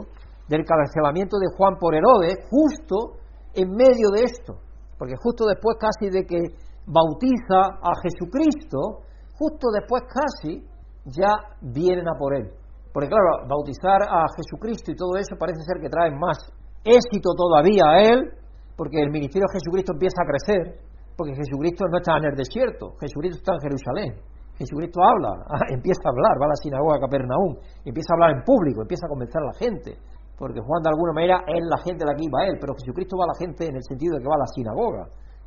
del encarcelamiento de Juan por Herodes, justo en medio de esto, porque justo después casi de que bautiza a Jesucristo, justo después casi ya vienen a por él. Porque claro, bautizar a Jesucristo y todo eso parece ser que trae más éxito todavía a él, porque el ministerio de Jesucristo empieza a crecer, porque Jesucristo no está en el desierto, Jesucristo está en Jerusalén. Jesucristo habla, empieza a hablar, va a la sinagoga de Capernaum, empieza a hablar en público, empieza a convencer a la gente. porque Juan de alguna manera es la gente de aquí va a él, pero Jesucristo va a la gente en el sentido de que va a la sinagoga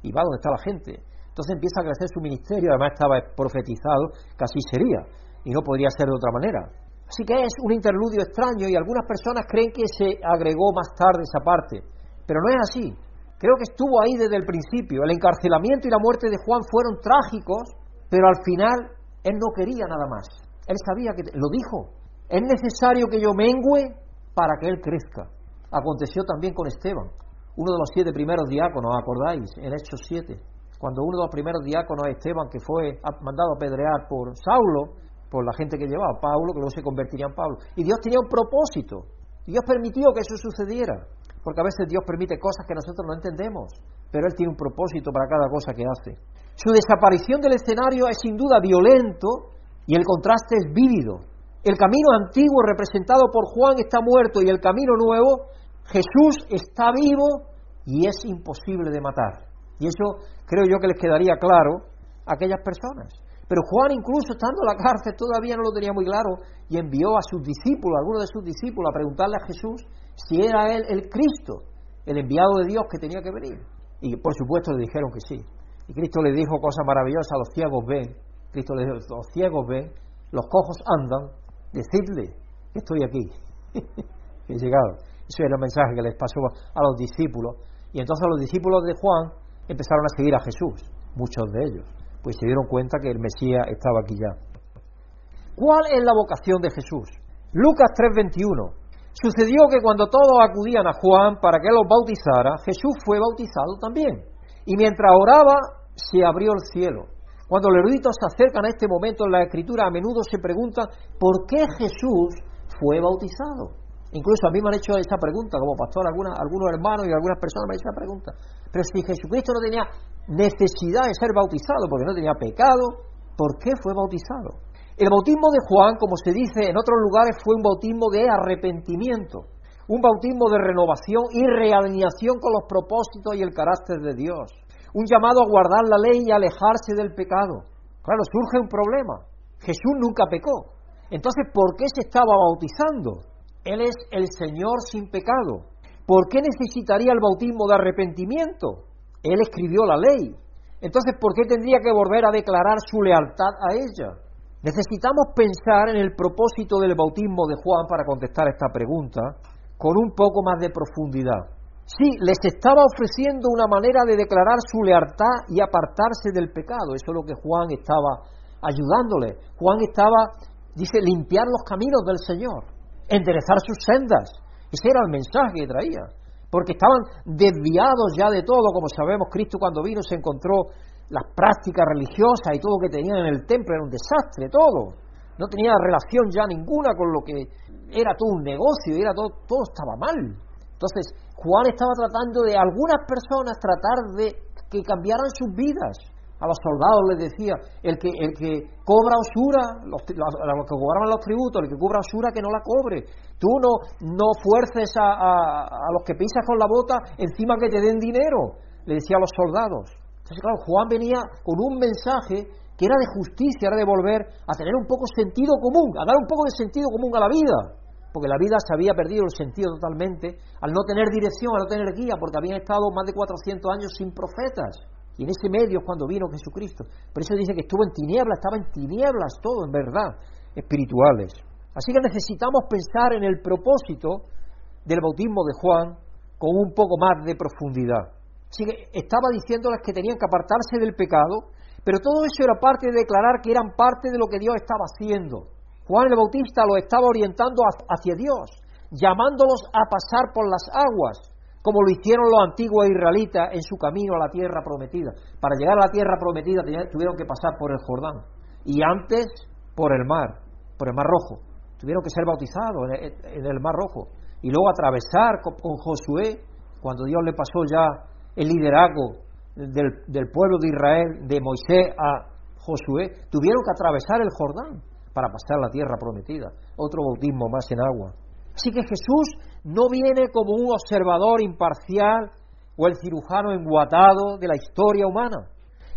y va donde está la gente. Entonces empieza a crecer su ministerio, además estaba profetizado que así sería, y no podría ser de otra manera. Así que es un interludio extraño y algunas personas creen que se agregó más tarde esa parte, pero no es así. Creo que estuvo ahí desde el principio. El encarcelamiento y la muerte de Juan fueron trágicos, pero al final él no quería nada más. Él sabía que lo dijo. Es necesario que yo mengüe para que él crezca. Aconteció también con Esteban, uno de los siete primeros diáconos, ¿acordáis? En Hechos 7 cuando uno de los primeros diáconos, Esteban, que fue mandado a pedrear por Saulo, por la gente que llevaba Pablo, que luego se convertiría en Pablo. Y Dios tenía un propósito. Dios permitió que eso sucediera. Porque a veces Dios permite cosas que nosotros no entendemos. Pero Él tiene un propósito para cada cosa que hace. Su desaparición del escenario es sin duda violento y el contraste es vívido. El camino antiguo representado por Juan está muerto y el camino nuevo, Jesús está vivo y es imposible de matar. Y eso creo yo que les quedaría claro a aquellas personas. Pero Juan, incluso estando en la cárcel, todavía no lo tenía muy claro y envió a sus discípulos, a algunos de sus discípulos, a preguntarle a Jesús si era él el Cristo, el enviado de Dios que tenía que venir. Y por supuesto le dijeron que sí. Y Cristo le dijo cosas maravillosas: los ciegos ven, Cristo le dijo: los ciegos ven, los cojos andan, decidle que estoy aquí, he llegado. Ese era el mensaje que les pasó a los discípulos. Y entonces los discípulos de Juan empezaron a seguir a Jesús, muchos de ellos, pues se dieron cuenta que el Mesías estaba aquí ya. ¿Cuál es la vocación de Jesús? Lucas 3:21. Sucedió que cuando todos acudían a Juan para que los bautizara, Jesús fue bautizado también. Y mientras oraba, se abrió el cielo. Cuando los eruditos se acercan a este momento en la escritura, a menudo se preguntan por qué Jesús fue bautizado. Incluso a mí me han hecho esa pregunta como pastor, algunos hermanos y algunas personas me han hecho esa pregunta. Pero si Jesucristo no tenía necesidad de ser bautizado porque no tenía pecado, ¿por qué fue bautizado? El bautismo de Juan, como se dice en otros lugares, fue un bautismo de arrepentimiento, un bautismo de renovación y realineación con los propósitos y el carácter de Dios, un llamado a guardar la ley y alejarse del pecado. Claro, surge un problema. Jesús nunca pecó. Entonces, ¿por qué se estaba bautizando? Él es el Señor sin pecado. ¿Por qué necesitaría el bautismo de arrepentimiento? Él escribió la ley. Entonces, ¿por qué tendría que volver a declarar su lealtad a ella? Necesitamos pensar en el propósito del bautismo de Juan para contestar esta pregunta con un poco más de profundidad. Sí, les estaba ofreciendo una manera de declarar su lealtad y apartarse del pecado. Eso es lo que Juan estaba ayudándole. Juan estaba, dice, limpiar los caminos del Señor enderezar sus sendas. Ese era el mensaje que traía. Porque estaban desviados ya de todo, como sabemos, Cristo cuando vino se encontró las prácticas religiosas y todo lo que tenían en el templo era un desastre, todo. No tenía relación ya ninguna con lo que era todo un negocio, era todo, todo estaba mal. Entonces, Juan estaba tratando de algunas personas tratar de que cambiaran sus vidas, a los soldados les decía, el que, el que cobra usura, los, que cobraban los tributos, el que cobra usura que no la cobre. Tú no, no fuerces a, a, los que pisas con la bota encima que te den dinero, le decía a los soldados. Entonces, claro, Juan venía con un mensaje que era de justicia, era de volver a tener un poco sentido común, a dar un poco de sentido común a la vida. Porque la vida se había perdido el sentido totalmente al no tener dirección, al no tener guía, porque habían estado más de 400 años sin profetas. Y en ese medio es cuando vino Jesucristo. Por eso dice que estuvo en tinieblas, estaba en tinieblas todo, en verdad, espirituales. Así que necesitamos pensar en el propósito del bautismo de Juan con un poco más de profundidad. Estaba diciéndoles que tenían que apartarse del pecado, pero todo eso era parte de declarar que eran parte de lo que Dios estaba haciendo. Juan el Bautista los estaba orientando hacia Dios, llamándolos a pasar por las aguas, como lo hicieron los antiguos israelitas en su camino a la tierra prometida. Para llegar a la tierra prometida tuvieron que pasar por el Jordán y antes por el mar, por el mar rojo. Tuvieron que ser bautizados en el mar rojo y luego atravesar con, Josué, cuando Dios le pasó ya el liderazgo del, pueblo de Israel, de Moisés a Josué, tuvieron que atravesar el Jordán para pasar la tierra prometida. Otro bautismo más en agua. Así que Jesús no viene como un observador imparcial o el cirujano enguatado de la historia humana.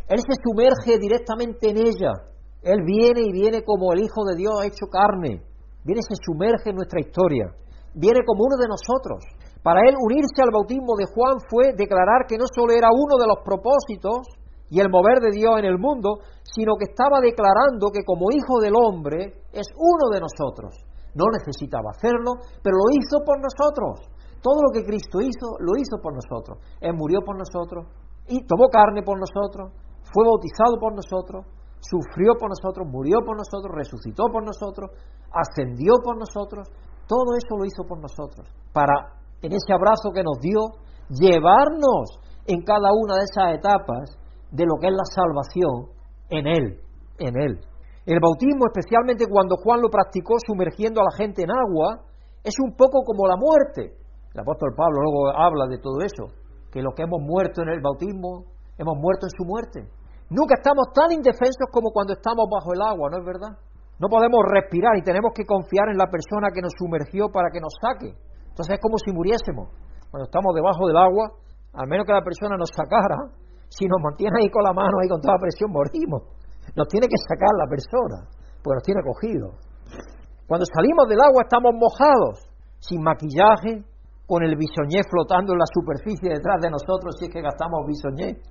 Él se sumerge directamente en ella. Él viene y viene como el Hijo de Dios hecho carne. Viene y se sumerge en nuestra historia. viene como uno de nosotros. Para él unirse al bautismo de Juan fue declarar que no solo era uno de los propósitos y el mover de Dios en el mundo, sino que estaba declarando que como hijo del hombre es uno de nosotros. No necesitaba hacerlo, pero lo hizo por nosotros. Todo lo que Cristo hizo, lo hizo por nosotros. Él murió por nosotros, y tomó carne por nosotros, fue bautizado por nosotros, sufrió por nosotros, murió por nosotros, resucitó por nosotros, ascendió por nosotros, todo eso lo hizo por nosotros, para en ese abrazo que nos dio, llevarnos en cada una de esas etapas de lo que es la salvación en Él, en Él. El bautismo, especialmente cuando Juan lo practicó sumergiendo a la gente en agua, es un poco como la muerte. El apóstol Pablo luego habla de todo eso, que lo que hemos muerto en el bautismo, hemos muerto en su muerte. Nunca estamos tan indefensos como cuando estamos bajo el agua, ¿no es verdad? No podemos respirar y tenemos que confiar en la persona que nos sumergió para que nos saque. Entonces es como si muriésemos. Cuando estamos debajo del agua, al menos que la persona nos sacara, si nos mantiene ahí con la mano, ahí con toda presión, morimos. Nos tiene que sacar la persona, porque nos tiene cogido. Cuando salimos del agua estamos mojados, sin maquillaje, con el bisoñé flotando en la superficie detrás de nosotros si es que gastamos bisoñé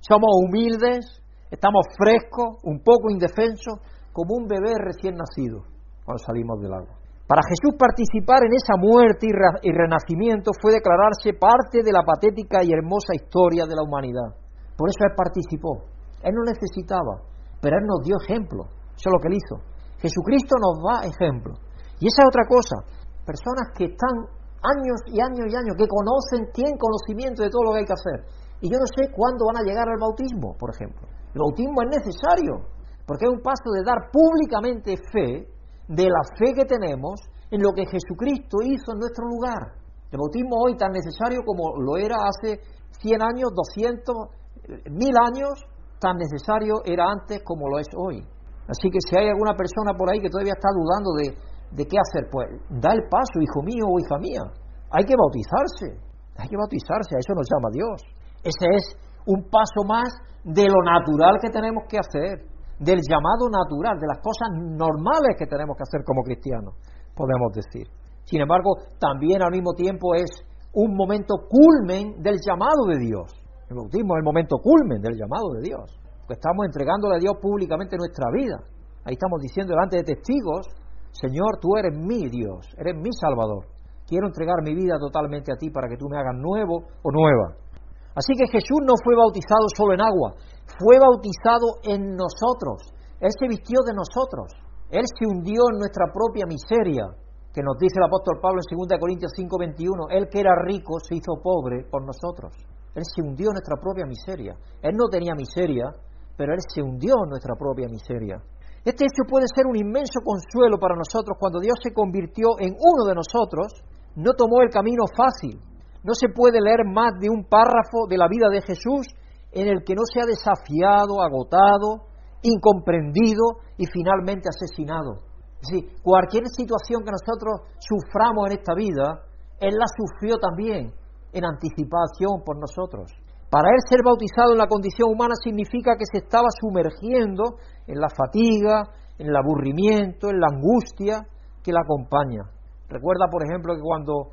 somos humildes, estamos frescos, un poco indefensos, como un bebé recién nacido cuando salimos del agua. Para Jesús participar en esa muerte y renacimiento fue declararse parte de la patética y hermosa historia de la humanidad. Por eso Él participó. Él no necesitaba, pero Él nos dio ejemplo. Eso es lo que Él hizo. Jesucristo nos da ejemplo. Y esa es otra cosa. Personas que están años y años y años, que conocen, tienen conocimiento de todo lo que hay que hacer, y yo no sé cuándo van a llegar al bautismo, por ejemplo. El bautismo es necesario, porque es un paso de dar públicamente fe de la fe que tenemos en lo que Jesucristo hizo en nuestro lugar. El bautismo hoy tan necesario como lo era hace 100 años, 200, 1000 años, tan necesario era antes como lo es hoy. Así que si hay alguna persona por ahí que todavía está dudando de, de qué hacer, pues da el paso, hijo mío o hija mía. Hay que bautizarse, hay que bautizarse, a eso nos llama Dios. Ese es un paso más de lo natural que tenemos que hacer, del llamado natural, de las cosas normales que tenemos que hacer como cristianos, podemos decir. Sin embargo, también al mismo tiempo es un momento culmen del llamado de Dios. El bautismo es el momento culmen del llamado de Dios. Porque estamos entregándole a Dios públicamente nuestra vida. Ahí estamos diciendo delante de testigos, Señor, tú eres mi Dios, eres mi Salvador. Quiero entregar mi vida totalmente a ti para que tú me hagas nuevo o nueva. Así que Jesús no fue bautizado solo en agua, fue bautizado en nosotros. Él se vistió de nosotros. Él se hundió en nuestra propia miseria, que nos dice el apóstol Pablo en 2 Corintios 5:21. Él que era rico se hizo pobre por nosotros. Él se hundió en nuestra propia miseria. Él no tenía miseria, pero Él se hundió en nuestra propia miseria. Este hecho puede ser un inmenso consuelo para nosotros cuando Dios se convirtió en uno de nosotros, no tomó el camino fácil, no se puede leer más de un párrafo de la vida de Jesús en el que no se ha desafiado, agotado, incomprendido y finalmente asesinado. Es decir, cualquier situación que nosotros suframos en esta vida, Él la sufrió también en anticipación por nosotros. Para Él ser bautizado en la condición humana significa que se estaba sumergiendo en la fatiga, en el aburrimiento, en la angustia que la acompaña. Recuerda, por ejemplo, que cuando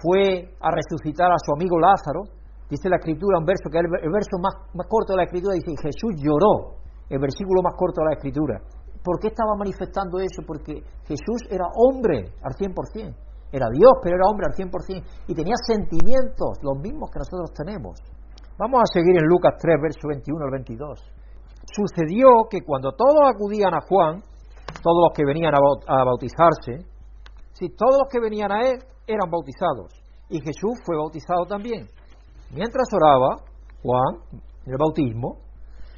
fue a resucitar a su amigo Lázaro, dice la escritura, un verso que es el verso más, más corto de la escritura, dice, Jesús lloró, el versículo más corto de la escritura. ¿Por qué estaba manifestando eso? Porque Jesús era hombre al 100%, era Dios, pero era hombre al 100%, y tenía sentimientos, los mismos que nosotros tenemos. Vamos a seguir en Lucas 3, verso 21 al 22. Sucedió que cuando todos acudían a Juan, todos los que venían a bautizarse, si todos los que venían a él eran bautizados. Y Jesús fue bautizado también. Mientras oraba, Juan, en el bautismo,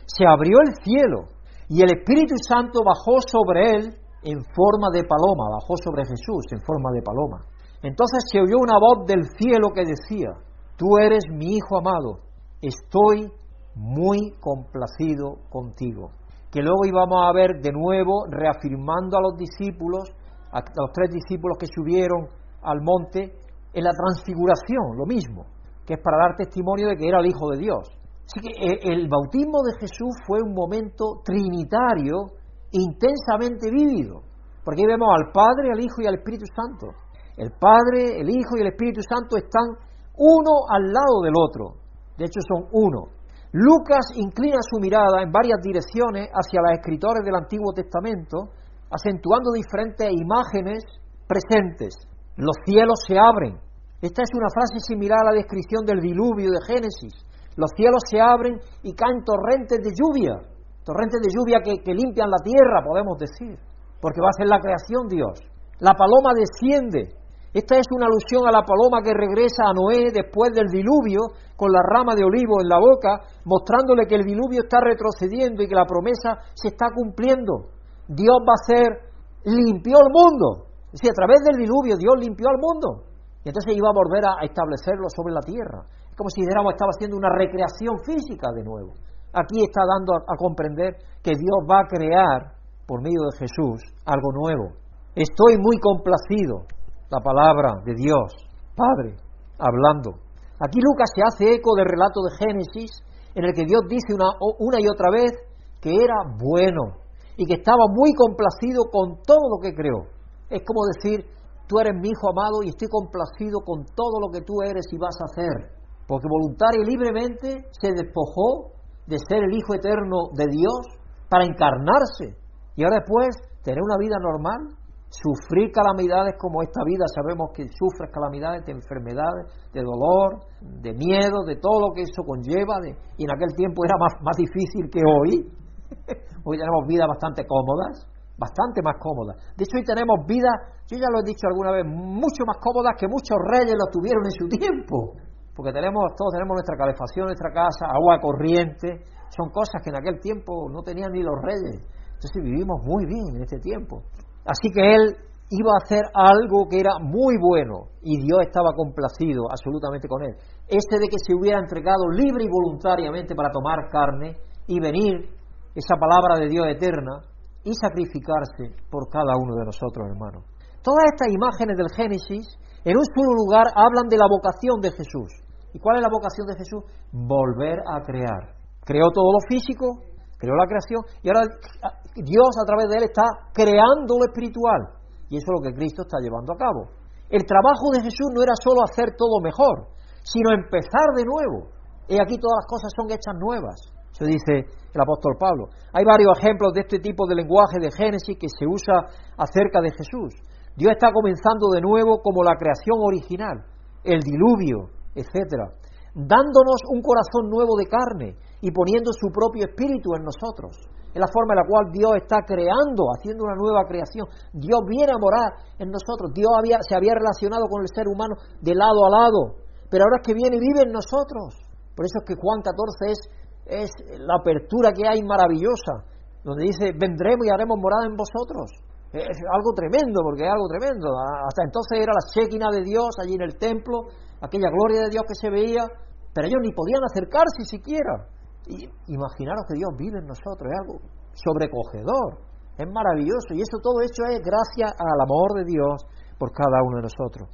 se abrió el cielo y el Espíritu Santo bajó sobre él en forma de paloma, bajó sobre Jesús en forma de paloma. Entonces se oyó una voz del cielo que decía, tú eres mi Hijo amado, estoy muy complacido contigo. Que luego íbamos a ver de nuevo reafirmando a los discípulos, a los tres discípulos que subieron al monte en la transfiguración, lo mismo, que es para dar testimonio de que era el Hijo de Dios. Así que eh, el bautismo de Jesús fue un momento trinitario intensamente vívido, porque ahí vemos al Padre, al Hijo y al Espíritu Santo. El Padre, el Hijo y el Espíritu Santo están uno al lado del otro. De hecho, son uno. Lucas inclina su mirada en varias direcciones hacia los escritores del Antiguo Testamento, acentuando diferentes imágenes presentes. Los cielos se abren. Esta es una frase similar a la descripción del diluvio de Génesis. Los cielos se abren y caen torrentes de lluvia, torrentes de lluvia que, limpian la tierra, podemos decir, porque va a ser la creación Dios. La paloma desciende, esta es una alusión a la paloma que regresa a Noé después del diluvio con la rama de olivo en la boca, mostrándole que el diluvio está retrocediendo y que la promesa se está cumpliendo. Dios va a ser, limpió el mundo. Es decir, a través del diluvio Dios limpió al mundo. Y entonces iba a volver a establecerlo sobre la tierra. Es como si dijéramos estaba haciendo una recreación física de nuevo. Aquí está dando a comprender que Dios va a crear, por medio de Jesús, algo nuevo. Estoy muy complacido la palabra de Dios, Padre, hablando. Aquí Lucas se hace eco del relato de Génesis, en el que Dios dice una, una y otra vez que era bueno y que estaba muy complacido con todo lo que creó. Es como decir, tú eres mi hijo amado y estoy complacido con todo lo que tú eres y vas a hacer. Porque voluntaria y libremente se despojó de ser el Hijo eterno de Dios para encarnarse y ahora después tener una vida normal Sufrir calamidades como esta vida, sabemos que sufres calamidades de enfermedades, de dolor, de miedo, de todo lo que eso conlleva, y en aquel tiempo era más, más difícil que hoy. hoy tenemos vidas bastante cómodas, bastante más cómodas. De hecho, hoy tenemos vidas, yo ya lo he dicho alguna vez, mucho más cómodas que muchos reyes lo tuvieron en su tiempo. Porque tenemos, todos tenemos nuestra calefacción, nuestra casa, agua corriente, son cosas que en aquel tiempo no tenían ni los reyes. Entonces vivimos muy bien en este tiempo. Así que él iba a hacer algo que era muy bueno y Dios estaba complacido absolutamente con él. Este de que se hubiera entregado libre y voluntariamente para tomar carne y venir esa palabra de Dios eterna y sacrificarse por cada uno de nosotros, hermanos. Todas estas imágenes del Génesis, en un solo lugar, hablan de la vocación de Jesús. ¿Y cuál es la vocación de Jesús? Volver a crear. Creó todo lo físico, creó la creación y ahora Dios a través de él está creando lo espiritual. Y eso es lo que Cristo está llevando a cabo. El trabajo de Jesús no era solo hacer todo mejor, sino empezar de nuevo. Y aquí todas las cosas son hechas nuevas. Eso dice el apóstol Pablo. Hay varios ejemplos de este tipo de lenguaje de Génesis que se usa acerca de Jesús. Dios está comenzando de nuevo como la creación original, el diluvio, etcétera, dándonos un corazón nuevo de carne y poniendo su propio espíritu en nosotros. Es la forma en la cual Dios está creando, haciendo una nueva creación. Dios viene a morar en nosotros. Dios había, se había relacionado con el ser humano de lado a lado, pero ahora es que viene y vive en nosotros. Por eso es que Juan 14 es, es la apertura que hay maravillosa, donde dice, vendremos y haremos morada en vosotros. Es algo tremendo, porque es algo tremendo. Hasta entonces era la chequina de Dios allí en el templo, aquella gloria de Dios que se veía, pero ellos ni podían acercarse siquiera. Y imaginaros que Dios vive en nosotros, es algo sobrecogedor, es maravilloso. Y eso todo hecho es gracias al amor de Dios por cada uno de nosotros.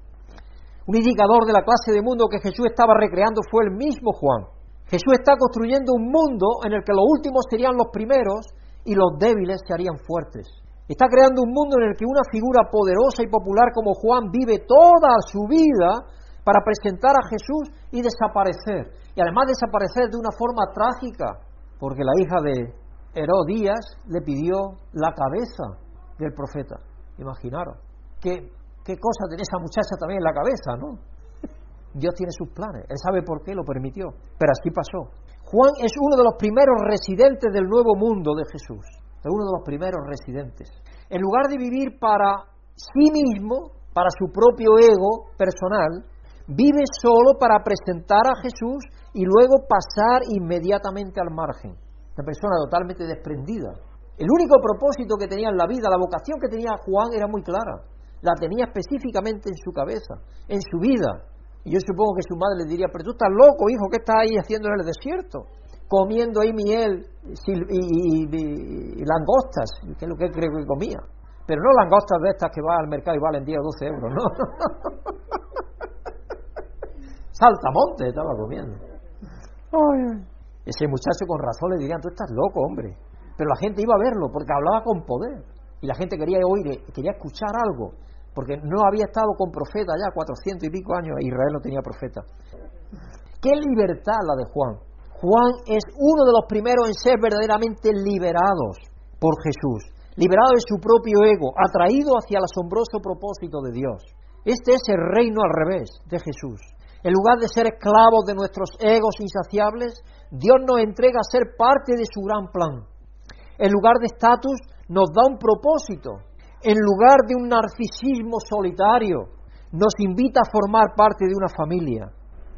Un indicador de la clase de mundo que Jesús estaba recreando fue el mismo Juan. Jesús está construyendo un mundo en el que los últimos serían los primeros y los débiles se harían fuertes. Está creando un mundo en el que una figura poderosa y popular como Juan vive toda su vida para presentar a Jesús y desaparecer. Y además desaparecer de una forma trágica, porque la hija de Herodías le pidió la cabeza del profeta. Imaginaros. ¿Qué, qué cosa tenía esa muchacha también en la cabeza, ¿no? Dios tiene sus planes. Él sabe por qué lo permitió. Pero así pasó. Juan es uno de los primeros residentes del nuevo mundo de Jesús. Es uno de los primeros residentes. En lugar de vivir para sí mismo, para su propio ego personal, vive solo para presentar a Jesús y luego pasar inmediatamente al margen. Una persona totalmente desprendida. El único propósito que tenía en la vida, la vocación que tenía Juan era muy clara. La tenía específicamente en su cabeza, en su vida. Y yo supongo que su madre le diría, pero tú estás loco, hijo, ¿qué estás ahí haciendo en el desierto? Comiendo ahí miel y, langostas, que es lo que creo que comía. Pero no langostas de estas que va al mercado y valen 10 o 12 euros, no. saltamonte estaba comiendo. Ese muchacho con razón le dirían, tú estás loco, hombre. Pero la gente iba a verlo porque hablaba con poder. Y la gente quería oír, quería escuchar algo porque no había estado con profeta ya 400 y pico años, Israel no tenía profeta. ¿Qué libertad la de Juan? Juan es uno de los primeros en ser verdaderamente liberados por Jesús, liberado de su propio ego, atraído hacia el asombroso propósito de Dios. Este es el reino al revés de Jesús. En lugar de ser esclavos de nuestros egos insaciables, Dios nos entrega a ser parte de su gran plan. En lugar de estatus, nos da un propósito. En lugar de un narcisismo solitario, nos invita a formar parte de una familia.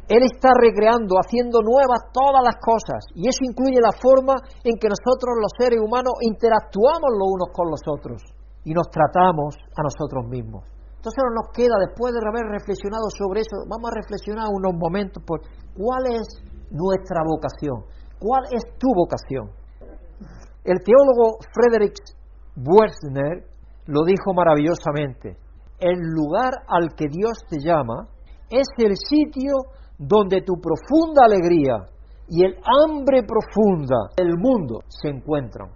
Él está recreando, haciendo nuevas todas las cosas. Y eso incluye la forma en que nosotros los seres humanos interactuamos los unos con los otros y nos tratamos a nosotros mismos. Entonces nos queda, después de haber reflexionado sobre eso, vamos a reflexionar unos momentos por cuál es nuestra vocación, cuál es tu vocación. El teólogo Frederick Buechner lo dijo maravillosamente. El lugar al que Dios te llama es el sitio donde tu profunda alegría y el hambre profunda del mundo se encuentran.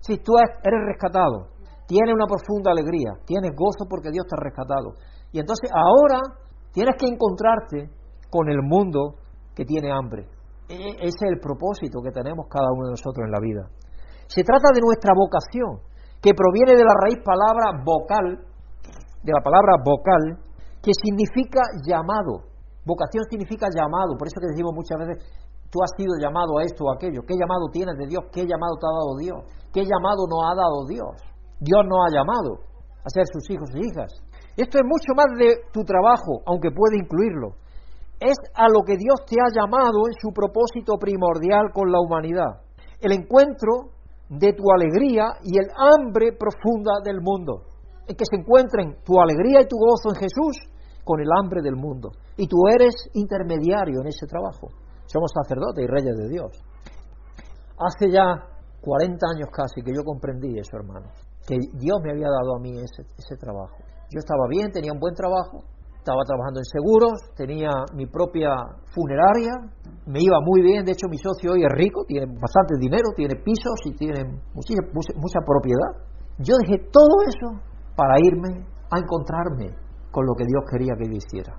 Si tú eres rescatado, tienes una profunda alegría, tienes gozo porque Dios te ha rescatado. Y entonces ahora tienes que encontrarte con el mundo que tiene hambre. E, ese es el propósito que tenemos cada uno de nosotros en la vida. Se trata de nuestra vocación, que proviene de la raíz palabra vocal, de la palabra vocal, que significa llamado. Vocación significa llamado, por eso que decimos muchas veces, tú has sido llamado a esto o aquello. ¿Qué llamado tienes de Dios? ¿Qué llamado te ha dado Dios? ¿Qué llamado nos ha dado Dios? Dios nos ha llamado a ser sus hijos e hijas. Esto es mucho más de tu trabajo, aunque puede incluirlo. Es a lo que Dios te ha llamado en su propósito primordial con la humanidad. El encuentro de tu alegría y el hambre profunda del mundo. En que se encuentren tu alegría y tu gozo en Jesús con el hambre del mundo. Y tú eres intermediario en ese trabajo. Somos sacerdotes y reyes de Dios. Hace ya 40 años casi que yo comprendí eso, hermano, que Dios me había dado a mí ese, ese trabajo. Yo estaba bien, tenía un buen trabajo, estaba trabajando en seguros, tenía mi propia funeraria, me iba muy bien, de hecho mi socio hoy es rico, tiene bastante dinero, tiene pisos y tiene mucha, mucha propiedad. Yo dejé todo eso para irme a encontrarme con lo que Dios quería que yo hiciera.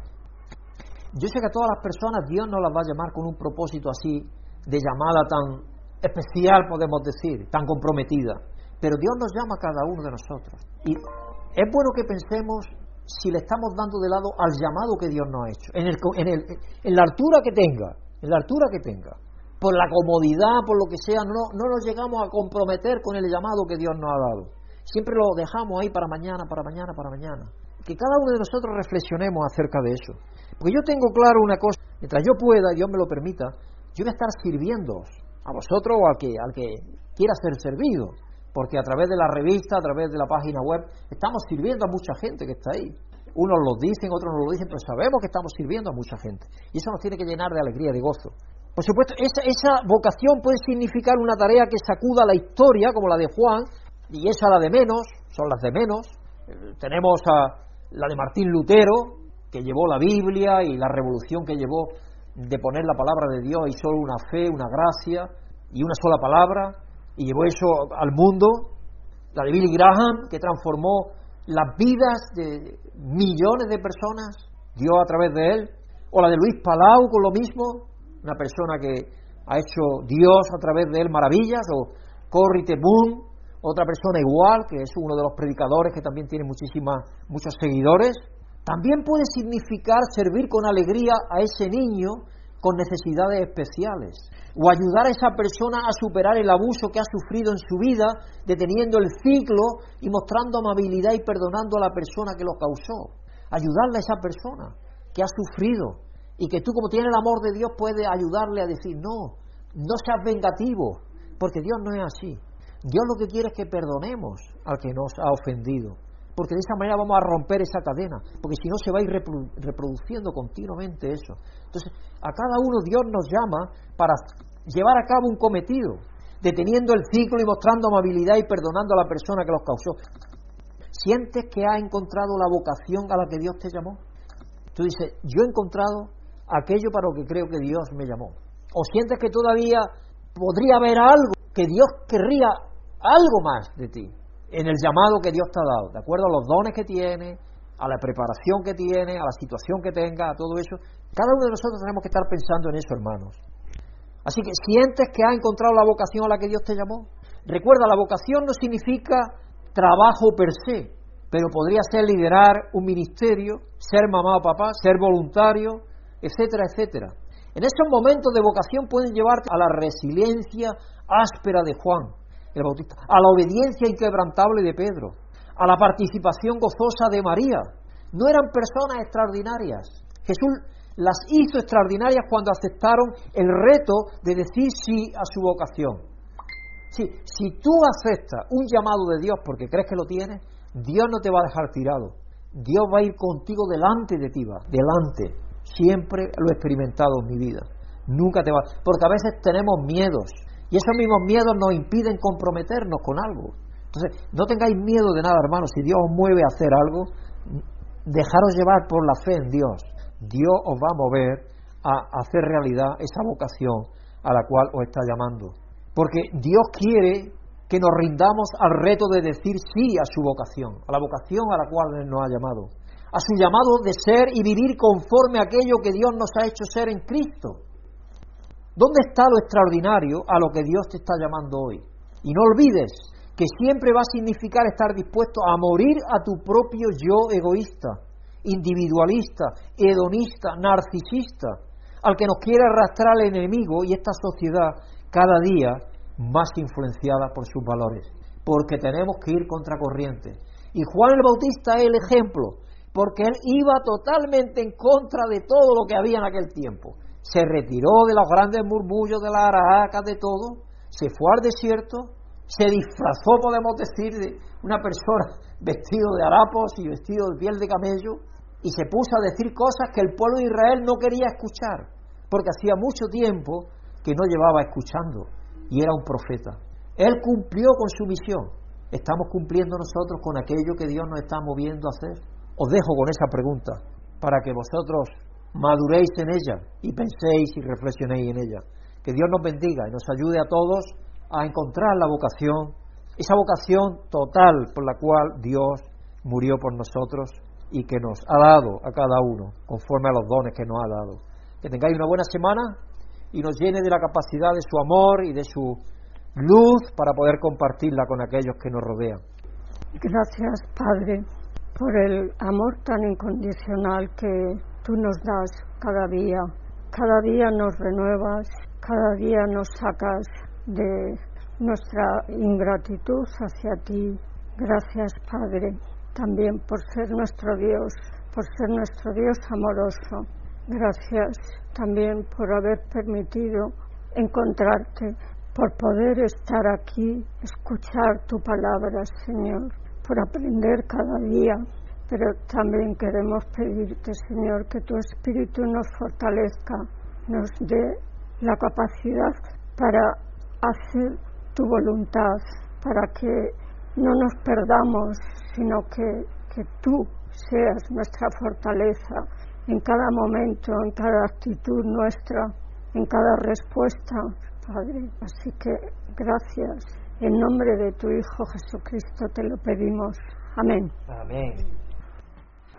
Yo sé que a todas las personas Dios no las va a llamar con un propósito así de llamada tan especial, podemos decir, tan comprometida. Pero Dios nos llama a cada uno de nosotros. Y es bueno que pensemos si le estamos dando de lado al llamado que Dios nos ha hecho, en, el, en, el, en la altura que tenga, en la altura que tenga. Por la comodidad, por lo que sea, no, no nos llegamos a comprometer con el llamado que Dios nos ha dado. Siempre lo dejamos ahí para mañana, para mañana, para mañana que cada uno de nosotros reflexionemos acerca de eso. Porque yo tengo claro una cosa, mientras yo pueda, Dios me lo permita, yo voy a estar sirviendo a vosotros o al que, al que quiera ser servido. Porque a través de la revista, a través de la página web, estamos sirviendo a mucha gente que está ahí. Unos lo dicen, otros no lo dicen, pero sabemos que estamos sirviendo a mucha gente. Y eso nos tiene que llenar de alegría, de gozo. Por supuesto, esa, esa vocación puede significar una tarea que sacuda la historia, como la de Juan, y esa la de menos, son las de menos. Eh, tenemos a, la de Martín Lutero, que llevó la Biblia y la revolución que llevó de poner la palabra de Dios y solo una fe, una gracia y una sola palabra, y llevó eso al mundo. La de Billy Graham, que transformó las vidas de millones de personas, Dios a través de él. O la de Luis Palau con lo mismo, una persona que ha hecho Dios a través de él maravillas, o Corrie ten Boom, otra persona igual, que es uno de los predicadores que también tiene muchísimas, muchos seguidores, también puede significar servir con alegría a ese niño con necesidades especiales, o ayudar a esa persona a superar el abuso que ha sufrido en su vida, deteniendo el ciclo y mostrando amabilidad y perdonando a la persona que lo causó. Ayudarle a esa persona que ha sufrido y que tú como tienes el amor de Dios puedes ayudarle a decir, no, no seas vengativo, porque Dios no es así. Dios lo que quiere es que perdonemos al que nos ha ofendido, porque de esa manera vamos a romper esa cadena, porque si no se va a ir reproduciendo continuamente eso. Entonces, a cada uno Dios nos llama para llevar a cabo un cometido, deteniendo el ciclo y mostrando amabilidad y perdonando a la persona que los causó. ¿Sientes que has encontrado la vocación a la que Dios te llamó? Tú dices, yo he encontrado aquello para lo que creo que Dios me llamó. ¿O sientes que todavía podría haber algo que Dios querría algo más de ti en el llamado que Dios te ha dado, de acuerdo a los dones que tienes, a la preparación que tiene, a la situación que tenga, a todo eso. Cada uno de nosotros tenemos que estar pensando en eso, hermanos. Así que sientes que has encontrado la vocación a la que Dios te llamó. Recuerda, la vocación no significa trabajo per se, pero podría ser liderar un ministerio, ser mamá o papá, ser voluntario, etcétera, etcétera. En esos momentos de vocación pueden llevarte a la resiliencia áspera de Juan el Bautista, a la obediencia inquebrantable de Pedro, a la participación gozosa de María. No eran personas extraordinarias. Jesús las hizo extraordinarias cuando aceptaron el reto de decir sí a su vocación. Sí, si tú aceptas un llamado de Dios porque crees que lo tienes, Dios no te va a dejar tirado. Dios va a ir contigo delante de ti, va, delante. Siempre lo he experimentado en mi vida. Nunca te va. Porque a veces tenemos miedos. Y esos mismos miedos nos impiden comprometernos con algo. Entonces, no tengáis miedo de nada, hermanos. Si Dios os mueve a hacer algo, dejaros llevar por la fe en Dios. Dios os va a mover a hacer realidad esa vocación a la cual os está llamando. Porque Dios quiere que nos rindamos al reto de decir sí a su vocación, a la vocación a la cual nos ha llamado, a su llamado de ser y vivir conforme a aquello que Dios nos ha hecho ser en Cristo. ¿Dónde está lo extraordinario a lo que Dios te está llamando hoy? Y no olvides que siempre va a significar estar dispuesto a morir a tu propio yo egoísta, individualista, hedonista, narcisista, al que nos quiere arrastrar el enemigo y esta sociedad cada día más influenciada por sus valores, porque tenemos que ir contra corriente. Y Juan el Bautista es el ejemplo, porque él iba totalmente en contra de todo lo que había en aquel tiempo. Se retiró de los grandes murmullos, de las aracas, de todo, se fue al desierto, se disfrazó, podemos decir, de una persona vestido de harapos y vestido de piel de camello, y se puso a decir cosas que el pueblo de Israel no quería escuchar, porque hacía mucho tiempo que no llevaba escuchando y era un profeta. Él cumplió con su misión. ¿Estamos cumpliendo nosotros con aquello que Dios nos está moviendo a hacer? Os dejo con esa pregunta para que vosotros maduréis en ella y penséis y reflexionéis en ella. Que Dios nos bendiga y nos ayude a todos a encontrar la vocación, esa vocación total por la cual Dios murió por nosotros y que nos ha dado a cada uno conforme a los dones que nos ha dado. Que tengáis una buena semana y nos llene de la capacidad de su amor y de su luz para poder compartirla con aquellos que nos rodean. Gracias, Padre, por el amor tan incondicional que tú nos das cada día. Cada día nos renuevas, cada día nos sacas de nuestra ingratitud hacia ti. Gracias, Padre, también por ser nuestro Dios, por ser nuestro Dios amoroso. Gracias también por haber permitido encontrarte, por poder estar aquí, escuchar tu palabra, Señor, por aprender cada día. Pero también queremos pedirte, Señor, que tu Espíritu nos fortalezca, nos dé la capacidad para hacer tu voluntad, para que no nos perdamos, sino que, que tú seas nuestra fortaleza en cada momento, en cada actitud nuestra, en cada respuesta, Padre. Así que gracias. En nombre de tu Hijo Jesucristo te lo pedimos. Amén. Amén.